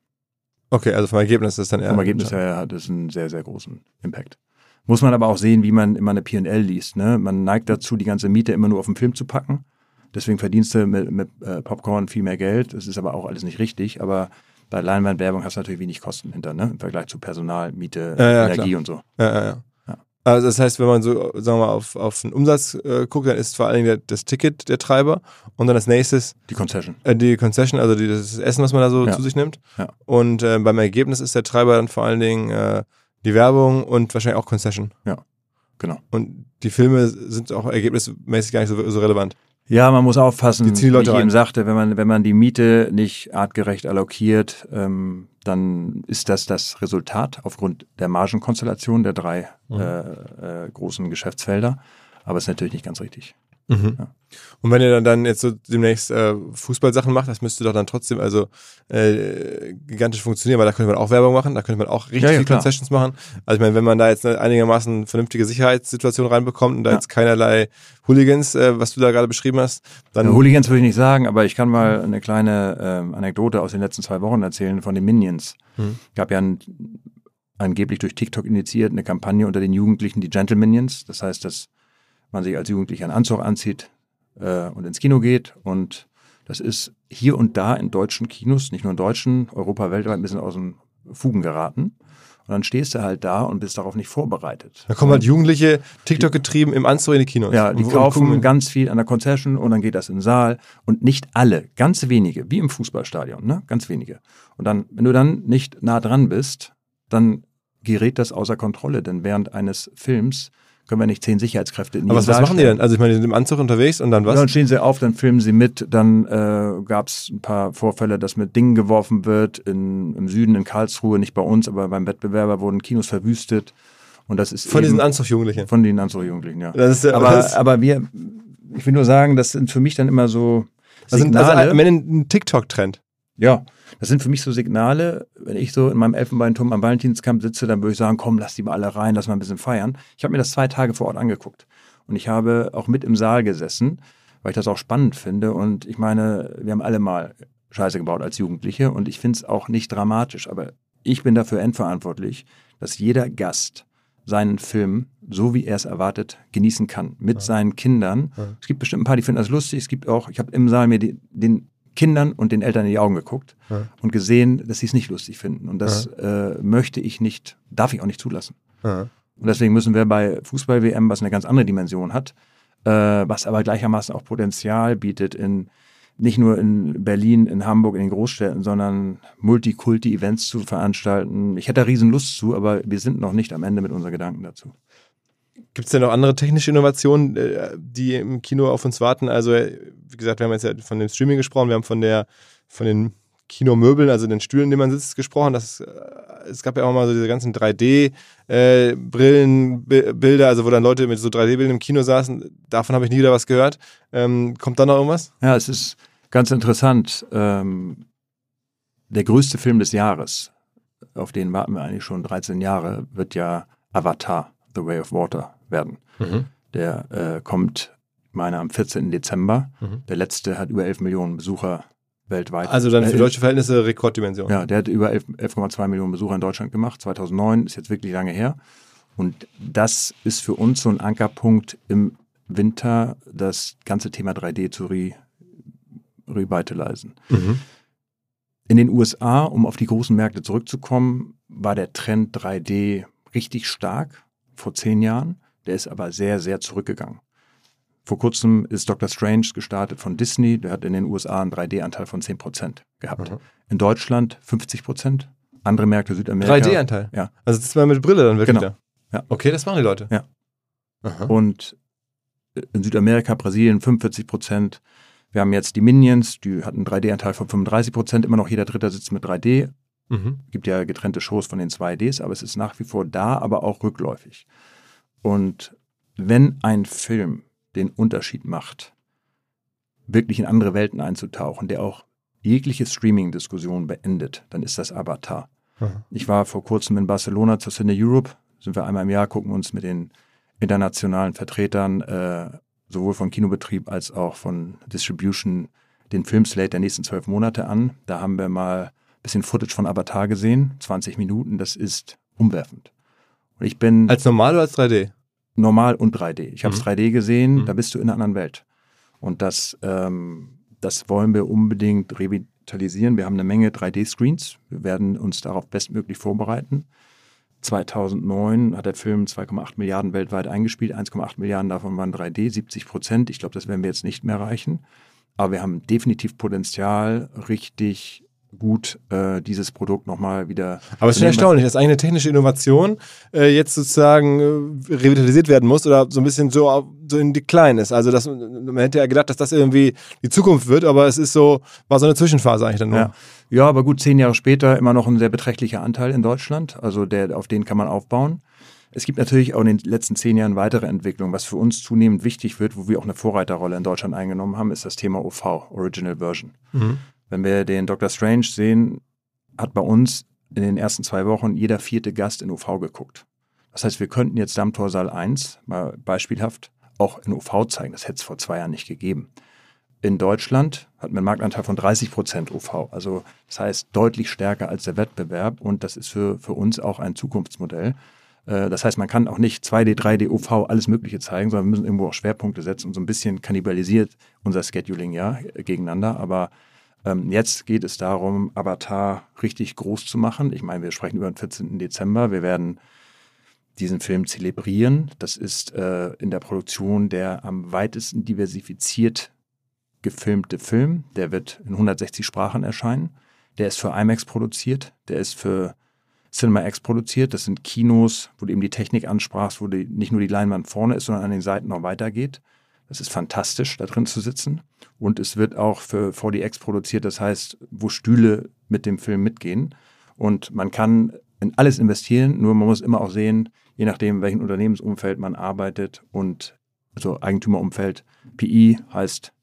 [SPEAKER 3] Okay, also vom Ergebnis ist das dann eher.
[SPEAKER 2] Vom Ergebnis her hat es einen sehr, sehr großen Impact. Muss man aber auch sehen, wie man immer eine P&L liest. Ne? Man neigt dazu, die ganze Miete immer nur auf den Film zu packen. Deswegen verdienst du mit, mit äh, Popcorn viel mehr Geld. Das ist aber auch alles nicht richtig. Aber bei Leinwandwerbung hast du natürlich wenig Kosten hinter, ne? im Vergleich zu Personal, Miete,
[SPEAKER 3] Ja, ja,
[SPEAKER 2] Energie
[SPEAKER 3] klar.
[SPEAKER 2] und so.
[SPEAKER 3] Ja, ja, ja.
[SPEAKER 2] Ja.
[SPEAKER 3] Also das heißt, wenn man so, sagen wir mal, auf, auf den Umsatz äh, guckt, dann ist vor allen Dingen der, das Ticket der Treiber und dann als nächstes
[SPEAKER 2] Die Concession.
[SPEAKER 3] äh, die Concession, also die, das Essen, was man da so
[SPEAKER 2] Ja.
[SPEAKER 3] zu sich nimmt.
[SPEAKER 2] Ja.
[SPEAKER 3] Und äh, beim Ergebnis ist der Treiber dann vor allen Dingen äh, die Werbung und wahrscheinlich auch Concession.
[SPEAKER 2] Genau.
[SPEAKER 3] Und die Filme sind auch ergebnismäßig gar nicht so, so relevant.
[SPEAKER 2] Ja, man muss aufpassen,
[SPEAKER 3] Die ziehen die Leute
[SPEAKER 2] wie ich eben sagte, wenn man, wenn man die Miete nicht artgerecht allokiert, ähm, dann ist das das Resultat aufgrund der Margenkonstellation der drei
[SPEAKER 3] Mhm.
[SPEAKER 2] äh, äh, großen Geschäftsfelder. Aber ist natürlich nicht ganz richtig.
[SPEAKER 3] Mhm.
[SPEAKER 2] Ja.
[SPEAKER 3] Und wenn ihr dann, dann jetzt so demnächst äh, Fußballsachen macht, das müsste doch dann trotzdem also äh, gigantisch funktionieren, weil da könnte man auch Werbung machen, da könnte man auch richtig
[SPEAKER 2] Ja, ja,
[SPEAKER 3] viel
[SPEAKER 2] klar.
[SPEAKER 3] Concessions machen. Also ich meine, wenn man da jetzt eine einigermaßen vernünftige Sicherheitssituation reinbekommt und da
[SPEAKER 2] Ja.
[SPEAKER 3] jetzt keinerlei Hooligans, äh, was du da gerade beschrieben hast, dann
[SPEAKER 2] Hooligans würde ich nicht sagen, aber ich kann mal eine kleine ähm, Anekdote aus den letzten zwei Wochen erzählen von den Minions.
[SPEAKER 3] Hm.
[SPEAKER 2] gab ja ein, angeblich durch TikTok initiiert eine Kampagne unter den Jugendlichen, die Gentle Minions. Das heißt, dass man sich als Jugendlicher einen Anzug anzieht äh, und ins Kino geht. Und das ist hier und da in deutschen Kinos, nicht nur in deutschen, Europa, weltweit ein bisschen aus den Fugen geraten. Und dann stehst du halt da und bist darauf nicht vorbereitet.
[SPEAKER 3] da kommen halt Jugendliche, TikTok getrieben, im Anzug in die Kinos.
[SPEAKER 2] Ja, die
[SPEAKER 3] Und-
[SPEAKER 2] kaufen ganz viel an der Concession und dann geht das in den Saal. Und nicht alle, ganz wenige, wie im Fußballstadion, ne? Ganz wenige. Und dann, wenn du dann nicht nah dran bist, dann gerät das außer Kontrolle. Denn während eines Films können wir nicht zehn Sicherheitskräfte in
[SPEAKER 3] Aber
[SPEAKER 2] jeden
[SPEAKER 3] was, was machen die denn? Also ich meine, die sind im Anzug unterwegs und dann was?
[SPEAKER 2] Ja, dann stehen sie auf, dann filmen sie mit, dann äh, gab es ein paar Vorfälle, dass mit Dingen geworfen wird, in, im Süden in Karlsruhe, nicht bei uns, aber beim Wettbewerber wurden Kinos verwüstet. Und das ist
[SPEAKER 3] Von
[SPEAKER 2] eben
[SPEAKER 3] diesen Anzugjugendlichen.
[SPEAKER 2] von den Anzugjugendlichen, ja.
[SPEAKER 3] Das ist ja,
[SPEAKER 2] Aber,
[SPEAKER 3] das,
[SPEAKER 2] aber wir, ich will nur sagen, das sind für mich dann immer so
[SPEAKER 3] das sind
[SPEAKER 2] Signale.
[SPEAKER 3] also am Ende ein TikTok-Trend.
[SPEAKER 2] ja, das sind für mich so Signale, wenn ich so in meinem Elfenbeinturm am Valentinskampf sitze, dann würde ich sagen, komm, lass die mal alle rein, lass mal ein bisschen feiern. Ich habe mir das zwei Tage vor Ort angeguckt. Und ich habe auch mit im Saal gesessen, weil ich das auch spannend finde. Und ich meine, wir haben alle mal Scheiße gebaut als Jugendliche und ich finde es auch nicht dramatisch, aber ich bin dafür endverantwortlich, dass jeder Gast seinen Film, so wie er es erwartet, genießen kann. Mit seinen Kindern.
[SPEAKER 3] Ja.
[SPEAKER 2] Es gibt bestimmt ein paar, die finden das lustig. Es gibt auch, ich habe im Saal mir die, den Kindern und den Eltern in die Augen geguckt
[SPEAKER 3] Ja.
[SPEAKER 2] und gesehen, dass sie es nicht lustig finden. Und das äh, möchte ich nicht, darf ich auch nicht zulassen.
[SPEAKER 3] Ja.
[SPEAKER 2] Und deswegen müssen wir bei Fußball-WM, was eine ganz andere Dimension hat, äh, was aber gleichermaßen auch Potenzial bietet in nicht nur in Berlin, in Hamburg, in den Großstädten, sondern Multikulti-Events zu veranstalten. Ich hätte da riesen Lust zu, aber wir sind noch nicht am Ende mit unseren Gedanken dazu.
[SPEAKER 3] Gibt es denn noch andere technische Innovationen, äh, die im Kino auf uns warten? Also, äh, wie gesagt, wir haben jetzt ja von dem Streaming gesprochen, wir haben von der, von den Kinomöbeln, also den Stühlen, in denen man sitzt, gesprochen. Das, äh, es gab ja auch mal so diese ganzen 3D-Brillenbilder, also wo dann Leute mit so 3D-Bildern im Kino saßen. Davon habe ich nie wieder was gehört. Ähm, kommt da noch irgendwas?
[SPEAKER 2] Ja, es ist ganz interessant. Ähm, der größte Film des Jahres, auf den warten wir eigentlich schon 13 Jahre, wird ja Avatar, The Way of Water werden. Der äh, kommt, meine, am 14. Dezember.
[SPEAKER 3] Mhm.
[SPEAKER 2] Der letzte hat über 11 Millionen Besucher weltweit.
[SPEAKER 3] Also dann für
[SPEAKER 2] Äh,
[SPEAKER 3] deutsche Verhältnisse Rekorddimension.
[SPEAKER 2] Ja, der hat über 11 11,2 Millionen Besucher in Deutschland gemacht. 2009 ist jetzt wirklich lange her. Und das ist für uns so ein Ankerpunkt im Winter, das ganze Thema 3D zu re revitalisieren.
[SPEAKER 3] Mhm.
[SPEAKER 2] In den USA, um auf die großen Märkte zurückzukommen, war der Trend 3D richtig stark vor zehn Jahren. Der ist aber sehr, sehr zurückgegangen. Vor kurzem ist Doctor Strange gestartet von Disney. Der hat in den USA einen 3D-Anteil von 10% gehabt.
[SPEAKER 3] Mhm.
[SPEAKER 2] In Deutschland 50%. Andere Märkte Südamerika.
[SPEAKER 3] 3D-Anteil.
[SPEAKER 2] Ja.
[SPEAKER 3] Also das ist mal mit Brille dann wirklich
[SPEAKER 2] Genau. Ja.
[SPEAKER 3] Okay, das machen die Leute.
[SPEAKER 2] Ja.
[SPEAKER 3] Aha.
[SPEAKER 2] Und in Südamerika, Brasilien 45 Prozent. Wir haben jetzt die Minions, die hatten einen 3D-Anteil von 35 Prozent. Immer noch jeder Dritte sitzt mit 3D.
[SPEAKER 3] Mhm.
[SPEAKER 2] gibt ja getrennte Shows von den 2Ds, aber es ist nach wie vor da, aber auch rückläufig. Und wenn ein Film den Unterschied macht, wirklich in andere Welten einzutauchen, der auch jegliche Streaming-Diskussion beendet, dann ist das Avatar.
[SPEAKER 3] Aha.
[SPEAKER 2] Ich war vor kurzem in Barcelona zur Cine Europe, sind wir einmal im Jahr, gucken uns mit den internationalen Vertretern äh, sowohl von Kinobetrieb als auch von Distribution den Filmslate der nächsten zwölf Monate an. Da haben wir mal ein bisschen Footage von Avatar gesehen, 20 Minuten, das ist umwerfend. Und ich bin
[SPEAKER 3] Als normal oder als 3D?
[SPEAKER 2] Normal und 3D. Ich habe es
[SPEAKER 3] Mhm.
[SPEAKER 2] 3D gesehen,
[SPEAKER 3] Mhm.
[SPEAKER 2] da bist du in einer anderen Welt. Und das, ähm, das wollen wir unbedingt revitalisieren. Wir haben eine Menge 3D-Screens. Wir werden uns darauf bestmöglich vorbereiten. 2009 hat der Film 2,8 Milliarden weltweit eingespielt. 1,8 Milliarden davon waren 3D, 70 Prozent. Ich glaube, das werden wir jetzt nicht mehr erreichen. Aber wir haben definitiv Potenzial, richtig gut äh, dieses Produkt nochmal wieder
[SPEAKER 3] Aber es ist schon erstaunlich, dass eigentlich eine technische Innovation äh, jetzt sozusagen äh, revitalisiert werden muss oder so ein bisschen so, so in Decline ist. Also das, man hätte ja gedacht, dass das irgendwie die Zukunft wird, aber es ist so, war so eine Zwischenphase eigentlich dann nur.
[SPEAKER 2] Ja. ja, aber gut, zehn Jahre später immer noch ein sehr beträchtlicher Anteil in Deutschland. Also der, auf den kann man aufbauen. Es gibt natürlich auch in den letzten zehn Jahren weitere Entwicklungen. Was für uns zunehmend wichtig wird, wo wir auch eine Vorreiterrolle in Deutschland eingenommen haben, ist das Thema OV, Original Version.
[SPEAKER 3] Mhm.
[SPEAKER 2] Wenn wir den Dr. Strange sehen, hat bei uns in den ersten zwei Wochen jeder vierte Gast in OV geguckt. Das heißt, wir könnten jetzt Dammtorsaal 1 mal beispielhaft auch in OV zeigen. Das hätte es vor zwei Jahren nicht gegeben. In Deutschland hat man einen Marktanteil von 30 Prozent OV. Also das heißt deutlich stärker als der Wettbewerb und das ist für, für uns auch ein Zukunftsmodell. Äh, Das heißt, man kann auch nicht 2D, 3D, OV, alles Mögliche zeigen, sondern wir müssen irgendwo auch Schwerpunkte setzen und so ein bisschen kannibalisiert unser Scheduling ja gegeneinander. Aber ähm, jetzt geht es darum, Avatar richtig groß zu machen. Ich meine, wir sprechen über den 14. Dezember. Wir werden diesen Film zelebrieren. Das ist äh, in der Produktion der am weitesten diversifiziert gefilmte Film. Der wird in 160 Sprachen erscheinen. Der ist für IMAX produziert. Der ist für Cinema X produziert. Das sind Kinos, wo du eben die Technik ansprachst, wo die, nicht nur die Leinwand vorne ist, sondern an den Seiten noch weitergeht. Das ist fantastisch, da drin zu sitzen. Und es wird auch für 4DX produziert, das heißt, wo Stühle mit dem Film mitgehen. Und man kann in alles investieren, nur man muss immer auch sehen, je nachdem, in welchem Unternehmensumfeld man arbeitet und also Eigentümerumfeld. PI heißt,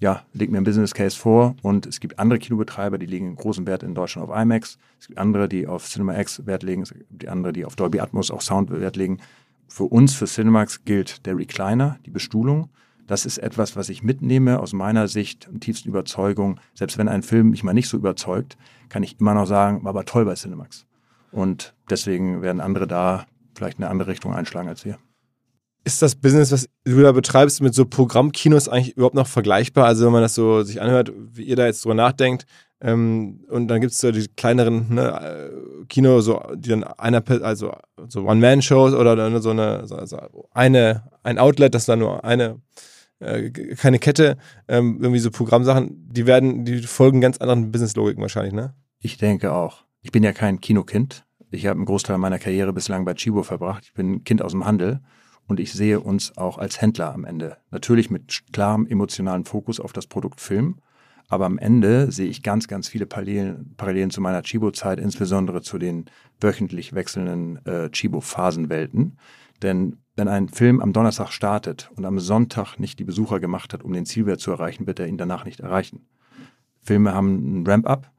[SPEAKER 2] ja, leg mir ein Business Case vor und es gibt andere Kinobetreiber, die legen einen großen Wert in Deutschland auf IMAX. Es gibt andere, die auf Cinema X Wert legen, es gibt andere, die auf Dolby Atmos auch Sound Wert legen. Für uns, für Cinemax gilt der Recliner, die Bestuhlung. Das ist etwas, was ich mitnehme aus meiner Sicht und tiefsten Überzeugung. Selbst wenn ein Film mich mal nicht so überzeugt, kann ich immer noch sagen, war aber toll bei Cinemax. Und deswegen werden andere da vielleicht eine andere Richtung einschlagen als wir.
[SPEAKER 3] Ist das Business, was du da betreibst, mit so Programmkinos eigentlich überhaupt noch vergleichbar? Also wenn man das so sich anhört, wie ihr da jetzt drüber nachdenkt, ähm, und dann gibt es so die kleineren ne, äh, Kino, so, die dann einer, also so One-Man-Shows oder dann so eine, so, so eine, ein Outlet, das dann nur eine, äh, keine Kette, ähm, irgendwie so Programmsachen, die werden, die folgen ganz anderen Business-Logiken wahrscheinlich, ne?
[SPEAKER 2] Ich denke auch. Ich bin ja kein Kinokind. Ich habe einen Großteil meiner Karriere bislang bei Chibo verbracht. Ich bin ein Kind aus dem Handel und ich sehe uns auch als Händler am Ende. Natürlich mit klarem emotionalen Fokus auf das Produkt Film. Aber am Ende sehe ich ganz, ganz viele Parallelen, Parallelen zu meiner Chibo-Zeit, insbesondere zu den wöchentlich wechselnden äh, Chibo-Phasenwelten. Denn wenn ein Film am Donnerstag startet und am Sonntag nicht die Besucher gemacht hat, um den Zielwert zu erreichen, wird er ihn danach nicht erreichen. Filme haben einen Ramp-up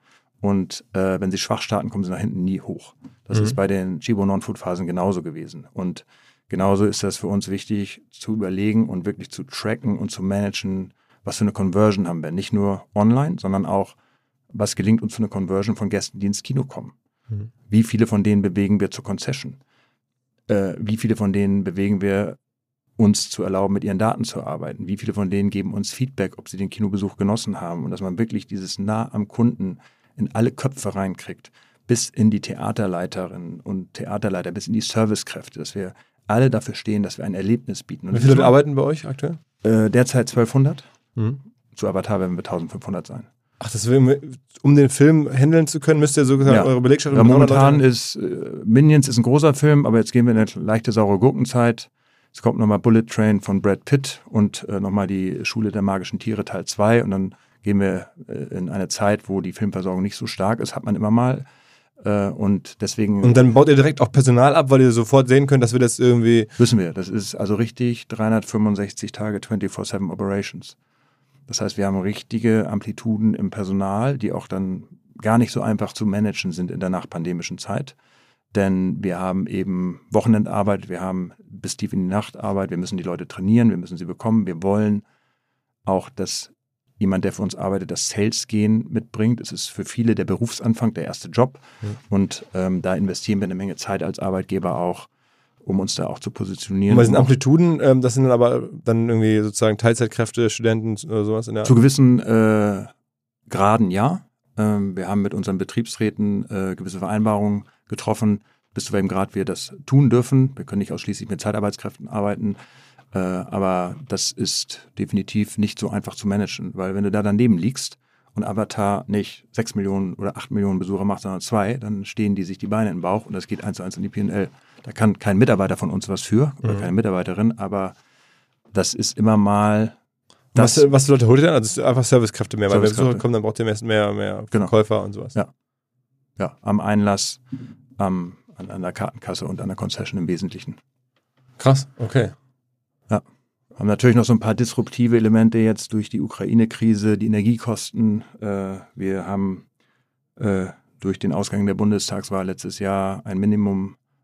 [SPEAKER 2] und äh, wenn sie schwach starten, kommen sie nach hinten nie hoch. Das
[SPEAKER 3] Mhm.
[SPEAKER 2] ist bei den Chibo Non-Food-Phasen genauso gewesen. Und genauso ist das für uns wichtig zu überlegen und wirklich zu tracken und zu managen, was für eine Conversion haben wir. Nicht nur online, sondern auch, was gelingt uns für eine Conversion von Gästen, die ins Kino kommen.
[SPEAKER 3] Mhm.
[SPEAKER 2] Wie viele von denen bewegen wir zur Concession? Äh, wie viele von denen bewegen wir uns zu erlauben, mit ihren Daten zu arbeiten? Wie viele von denen geben uns Feedback, ob sie den Kinobesuch genossen haben? Und dass man wirklich dieses nah am Kunden in alle Köpfe reinkriegt, bis in die Theaterleiterinnen und Theaterleiter, bis in die Servicekräfte, dass wir alle dafür stehen, dass wir ein Erlebnis bieten. Und
[SPEAKER 3] Wie viele arbeiten bei euch aktuell?
[SPEAKER 2] Äh, derzeit 1200.
[SPEAKER 3] Mhm.
[SPEAKER 2] Zu Avatar werden wir 1500 sein.
[SPEAKER 3] Ach, das will, um den Film handeln zu können, müsst ihr sozusagen
[SPEAKER 2] Ja.
[SPEAKER 3] eure Belegschaft
[SPEAKER 2] Ja,
[SPEAKER 3] 300
[SPEAKER 2] momentan ist äh, Minions ist ein großer Film, aber jetzt gehen wir in eine leichte saure Gurkenzeit. Es kommt nochmal Bullet Train von Brad Pitt und äh, nochmal die Schule der magischen Tiere Teil 2 und dann gehen wir äh, in eine Zeit, wo die Filmversorgung nicht so stark ist, hat man immer mal. Äh, und deswegen
[SPEAKER 3] Und dann baut ihr direkt auch Personal ab, weil ihr sofort sehen könnt, dass wir das irgendwie.
[SPEAKER 2] wissen wir, das ist also richtig 365 Tage 24-7 Operations. Das heißt, wir haben richtige Amplituden im Personal, die auch dann gar nicht so einfach zu managen sind in der nachpandemischen Zeit. Denn wir haben eben Wochenendarbeit, wir haben bis tief in die Nacht Arbeit, wir müssen die Leute trainieren, wir müssen sie bekommen, wir wollen auch, dass jemand, der für uns arbeitet, das Sales-Gehen mitbringt. Es ist für viele der Berufsanfang, der erste Job. Und ähm, da investieren wir eine Menge Zeit als Arbeitgeber auch, um uns da auch zu positionieren.
[SPEAKER 3] Und bei diesen
[SPEAKER 2] um
[SPEAKER 3] Amplituden, ähm, das sind dann aber dann irgendwie sozusagen Teilzeitkräfte, Studenten oder sowas in der
[SPEAKER 2] Zu gewissen äh, Graden ja. Ähm, wir haben mit unseren Betriebsräten äh, gewisse Vereinbarungen getroffen, bis zu welchem Grad wir das tun dürfen. Wir können nicht ausschließlich mit Zeitarbeitskräften arbeiten, äh, aber das ist definitiv nicht so einfach zu managen, weil wenn du da daneben liegst und Avatar nicht sechs Millionen oder acht Millionen Besucher macht, sondern zwei, dann stehen die sich die Beine im Bauch und das geht eins zu eins in die PNL. Da kann kein Mitarbeiter von uns was für oder keine Mitarbeiterin, aber das ist immer mal das,
[SPEAKER 3] was, was Leute holt ihr dann? Also einfach Servicekräfte mehr, weil wenn. Besucher kommen, dann braucht ihr mehr, mehr, mehr
[SPEAKER 2] Genau.
[SPEAKER 3] Verkäufer und sowas.
[SPEAKER 2] Ja. ja, am Einlass, am, an, an der Kartenkasse und an der Concession im Wesentlichen.
[SPEAKER 3] Krass, okay.
[SPEAKER 2] Haben natürlich noch so ein paar disruptive Elemente jetzt durch die Ukraine-Krise, die Energiekosten. Äh, wir haben äh, durch den Ausgang der Bundestagswahl letztes Jahr ein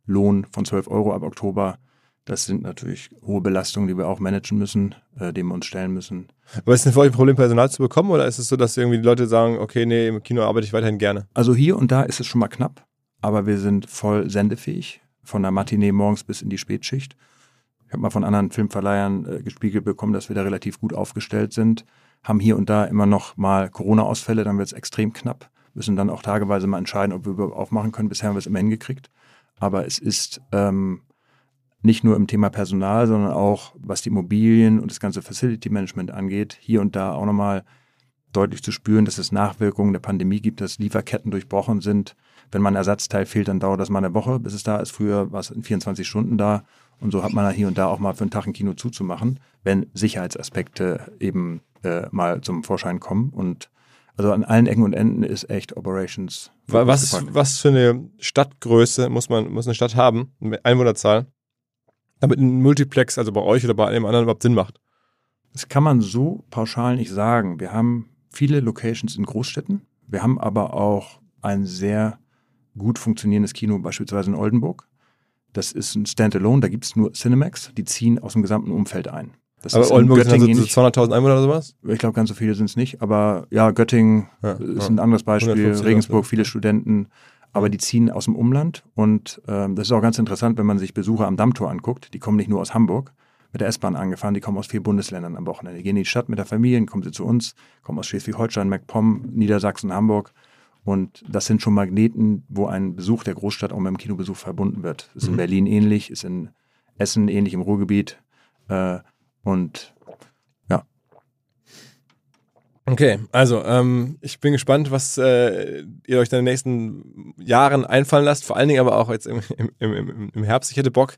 [SPEAKER 2] Minimumlohn von 12 Euro ab Oktober. Das sind natürlich hohe Belastungen, die wir auch managen müssen, äh, dem wir uns stellen müssen.
[SPEAKER 3] Aber ist es denn für euch ein Problem, Personal zu bekommen oder ist es so, dass irgendwie die Leute sagen, okay, nee, im Kino arbeite ich weiterhin gerne?
[SPEAKER 2] Also hier und da ist es schon mal knapp, aber wir sind voll sendefähig, von der Matinee morgens bis in die Spätschicht. Ich habe mal von anderen Filmverleihern äh, gespiegelt bekommen, dass wir da relativ gut aufgestellt sind, haben hier und da immer noch mal Corona-Ausfälle, dann wird es extrem knapp, müssen dann auch tageweise mal entscheiden, ob wir überhaupt aufmachen können. Bisher haben wir es immer hingekriegt, aber es ist ähm, nicht nur im Thema Personal, sondern auch was die Immobilien und das ganze Facility Management angeht, hier und da auch nochmal deutlich zu spüren, dass es Nachwirkungen der Pandemie gibt, dass Lieferketten durchbrochen sind. Wenn man ein Ersatzteil fehlt, dann dauert das mal eine Woche, bis es da ist. Früher war es in 24 Stunden da. Und so hat man hier und da auch mal für einen Tag ein Kino zuzumachen, wenn Sicherheitsaspekte eben äh, mal zum Vorschein kommen. Und also an allen Ecken und Enden ist echt Operations.
[SPEAKER 3] Wa- Was, was für eine Stadtgröße muss man muss eine Stadt haben, eine Einwohnerzahl, damit ein Multiplex, also bei euch oder bei einem anderen überhaupt Sinn macht?
[SPEAKER 2] Das kann man so pauschal nicht sagen. Wir haben viele Locations in Großstädten. Wir haben aber auch ein sehr gut funktionierendes Kino, beispielsweise in Oldenburg. Das ist ein Standalone, da gibt es nur Cinemax. Die ziehen aus dem gesamten Umfeld ein. Das
[SPEAKER 3] Aber Oldenburg sind also so
[SPEAKER 2] ähnlich.
[SPEAKER 3] 200.000 Einwohner oder sowas?
[SPEAKER 2] Ich glaube, ganz so viele sind es nicht. Aber ja, Göttingen
[SPEAKER 3] Ja,
[SPEAKER 2] ist
[SPEAKER 3] ja.
[SPEAKER 2] ein anderes Beispiel.
[SPEAKER 3] 150
[SPEAKER 2] Regensburg, viele Studenten. Aber die ziehen aus dem Umland. Und ähm, das ist auch ganz interessant, wenn man sich Besucher am Dammtor anguckt. Die kommen nicht nur aus Hamburg, mit der S-Bahn angefahren, die kommen aus vier Bundesländern am Wochenende. Die gehen in die Stadt mit der Familie, kommen sie zu uns, kommen aus Schleswig-Holstein, MacPom, Niedersachsen, Hamburg. Und das sind schon Magneten, wo ein Besuch der Großstadt auch mit dem Kinobesuch verbunden wird. Ist in Berlin ähnlich, ist in Essen ähnlich im Ruhrgebiet. Äh, und
[SPEAKER 3] Okay, also ähm, ich bin gespannt, was äh, ihr euch dann in den nächsten Jahren einfallen lasst. Vor allen Dingen aber auch jetzt im, im, im, im Herbst. Ich hätte Bock,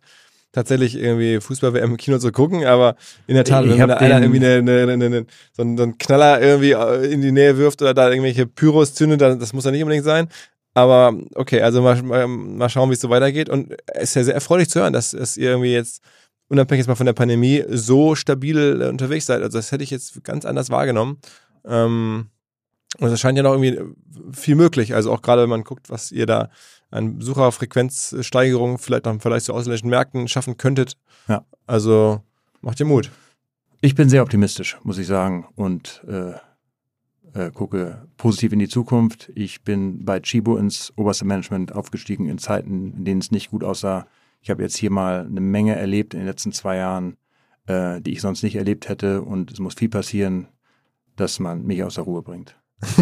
[SPEAKER 3] tatsächlich irgendwie Fußball-WM im Kino zu gucken, aber in der Tat,
[SPEAKER 2] Ich
[SPEAKER 3] wenn da einer irgendwie eine, eine, eine, so, einen, so einen Knaller irgendwie äh, in die Nähe wirft oder da irgendwelche Pyros zündet, das muss ja nicht unbedingt sein. Aber okay, also mal, mal, mal schauen, wie es so weitergeht. Und es ist ja sehr erfreulich zu hören, dass, dass ihr irgendwie jetzt, unabhängig jetzt mal von der Pandemie, so stabil äh, unterwegs seid. Also das hätte ich jetzt ganz anders wahrgenommen. Ähm, und es scheint ja noch irgendwie viel möglich. Also auch gerade, wenn man guckt, was ihr da an Besucherfrequenzsteigerung vielleicht noch im Vergleich zu ausländischen Märkten schaffen könntet.
[SPEAKER 2] Ja.
[SPEAKER 3] Also macht ihr Mut.
[SPEAKER 2] Ich bin sehr optimistisch, muss ich sagen, und äh, äh, gucke positiv in die Zukunft. Ich bin bei Chibo ins oberste Management aufgestiegen in Zeiten, in denen es nicht gut aussah. Ich habe jetzt hier mal eine Menge erlebt in den letzten zwei Jahren, äh, die ich sonst nicht erlebt hätte. Und es muss viel passieren, dass man mich aus der Ruhe bringt.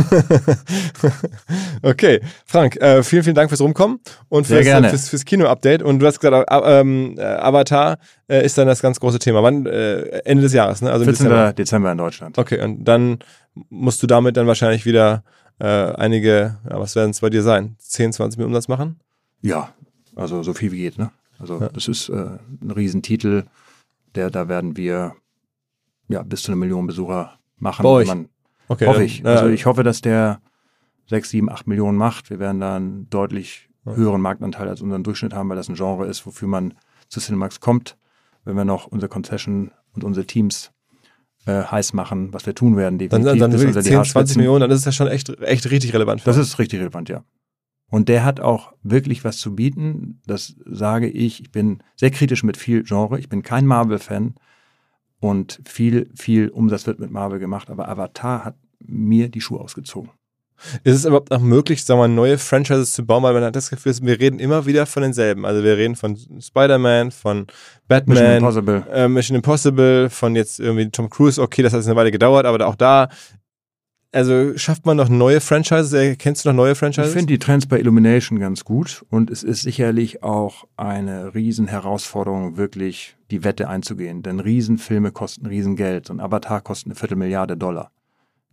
[SPEAKER 3] okay, Frank, äh, vielen, vielen Dank fürs Rumkommen und fürs, fürs, fürs Kino-Update. Und du hast gesagt, äh, ähm, äh, Avatar äh, ist dann das ganz große Thema. Wann? Äh, Ende des Jahres, ne? Also im
[SPEAKER 2] 14.
[SPEAKER 3] Dezember.
[SPEAKER 2] Dezember in Deutschland.
[SPEAKER 3] Okay, und dann musst du damit dann wahrscheinlich wieder äh, einige, ja, was werden es bei dir sein? 10, 20 Millionen Umsatz machen?
[SPEAKER 2] Ja, also so viel wie geht. Ne? Also
[SPEAKER 3] Ja.
[SPEAKER 2] das ist äh, ein Riesentitel, der da werden wir ja bis zu einer Million Besucher machen.
[SPEAKER 3] Bei euch?
[SPEAKER 2] Man,
[SPEAKER 3] Okay,
[SPEAKER 2] hoffe
[SPEAKER 3] dann,
[SPEAKER 2] ich. Also ich hoffe, dass der 6, 7, 8 Millionen macht. Wir werden da einen deutlich höheren Marktanteil als unseren Durchschnitt haben, weil das ein Genre ist, wofür man zu Cinemax kommt. Wenn wir noch unsere Concession und unsere Teams äh, heiß machen, was wir tun werden,
[SPEAKER 3] dann,
[SPEAKER 2] definitiv.
[SPEAKER 3] dann, dann wirklich
[SPEAKER 2] die
[SPEAKER 3] 10, 20
[SPEAKER 2] Haarspitzen.
[SPEAKER 3] Millionen, dann ist es ja schon echt, echt richtig relevant. für
[SPEAKER 2] Das
[SPEAKER 3] uns.
[SPEAKER 2] ist richtig relevant, ja. Und der hat auch wirklich was zu bieten. Das sage ich. Ich bin sehr kritisch mit viel Genre. Ich bin kein Marvel-Fan. Und viel, viel Umsatz wird mit Marvel gemacht. Aber Avatar hat mir die Schuhe ausgezogen.
[SPEAKER 3] Ist es überhaupt auch möglich, sagen wir mal, neue Franchises zu bauen? Weil man hat das Gefühl, wir reden immer wieder von denselben. Also wir reden von Spider-Man, von
[SPEAKER 2] Mission
[SPEAKER 3] Batman,
[SPEAKER 2] Impossible.
[SPEAKER 3] äh, Mission Impossible, von jetzt irgendwie Tom Cruise. Okay, das hat jetzt eine Weile gedauert, aber auch da, also schafft man noch neue Franchises? Äh, Kennst du noch neue
[SPEAKER 2] Ich
[SPEAKER 3] Franchises?
[SPEAKER 2] finde die Trends bei Illumination ganz gut. Und es ist sicherlich auch eine Riesenherausforderung, wirklich die Wette einzugehen. Denn Riesenfilme kosten Riesengeld. So ein Avatar kostet eine Viertelmilliarde Dollar.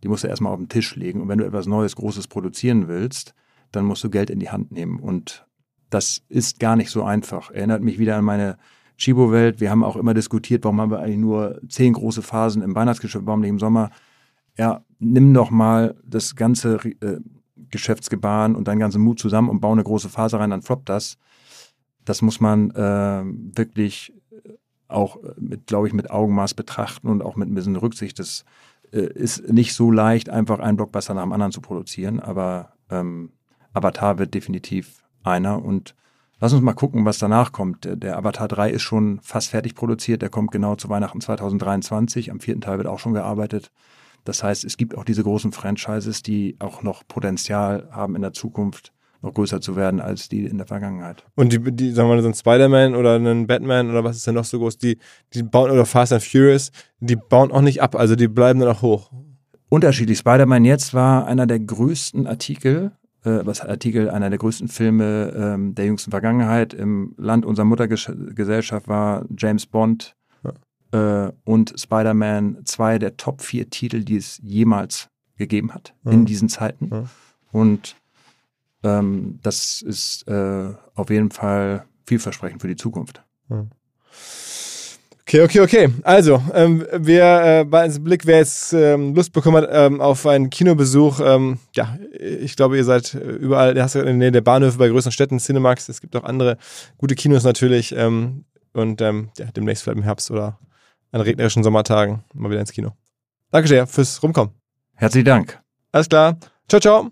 [SPEAKER 2] Die musst du erstmal auf den Tisch legen. Und wenn du etwas Neues, Großes produzieren willst, dann musst du Geld in die Hand nehmen. Und das ist gar nicht so einfach. Erinnert mich wieder an meine Chibo-Welt. Wir haben auch immer diskutiert, warum haben wir eigentlich nur zehn große Phasen im Weihnachtsgeschäft, warum nicht im Sommer? Ja, nimm doch mal das ganze äh, Geschäftsgebaren und deinen ganzen Mut zusammen und baue eine große Phase rein, dann floppt das. das muss man äh, wirklich auch glaube ich, mit Augenmaß betrachten und auch mit ein bisschen Rücksicht. Das äh, ist nicht so leicht, einfach einen Blockbuster nach dem anderen zu produzieren, aber ähm, Avatar wird definitiv einer und lass uns mal gucken, was danach kommt. Der Avatar 3 ist schon fast fertig produziert, der kommt genau zu Weihnachten 2023. Am vierten Teil wird auch schon gearbeitet. Das heißt, es gibt auch diese großen Franchises, die auch noch Potenzial haben in der Zukunft noch größer zu werden als die in der Vergangenheit.
[SPEAKER 3] Und die, die sagen wir mal, so ein Spider-Man oder ein Batman oder was ist denn noch so groß, die, die bauen, oder Fast and Furious, die bauen auch nicht ab, also die bleiben dann auch hoch.
[SPEAKER 2] Unterschiedlich. Spider-Man jetzt war einer der größten Artikel, äh, was Artikel, einer der größten Filme ähm, der jüngsten Vergangenheit. Im Land unserer Muttergesellschaft war James Bond. Äh, und Spider-Man zwei der Top vier Titel, die es jemals gegeben hat ja. in diesen Zeiten. Ja. Und ähm, das ist äh, auf jeden Fall vielversprechend für die Zukunft.
[SPEAKER 3] Okay, okay, okay. Also, ähm, wer äh, bei uns Blick, wer jetzt ähm, Lust bekommen hat ähm, auf einen Kinobesuch, ähm, ja, ich glaube, ihr seid überall, du hast ja in der Nähe der Bahnhöfe bei größeren Städten, Cinemax, es gibt auch andere gute Kinos natürlich ähm, und ähm, ja, demnächst vielleicht im Herbst oder an regnerischen Sommertagen mal wieder ins Kino. Danke sehr fürs Rumkommen.
[SPEAKER 2] Herzlichen Dank.
[SPEAKER 3] Alles klar. Ciao, ciao.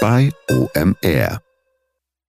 [SPEAKER 4] bei OMR.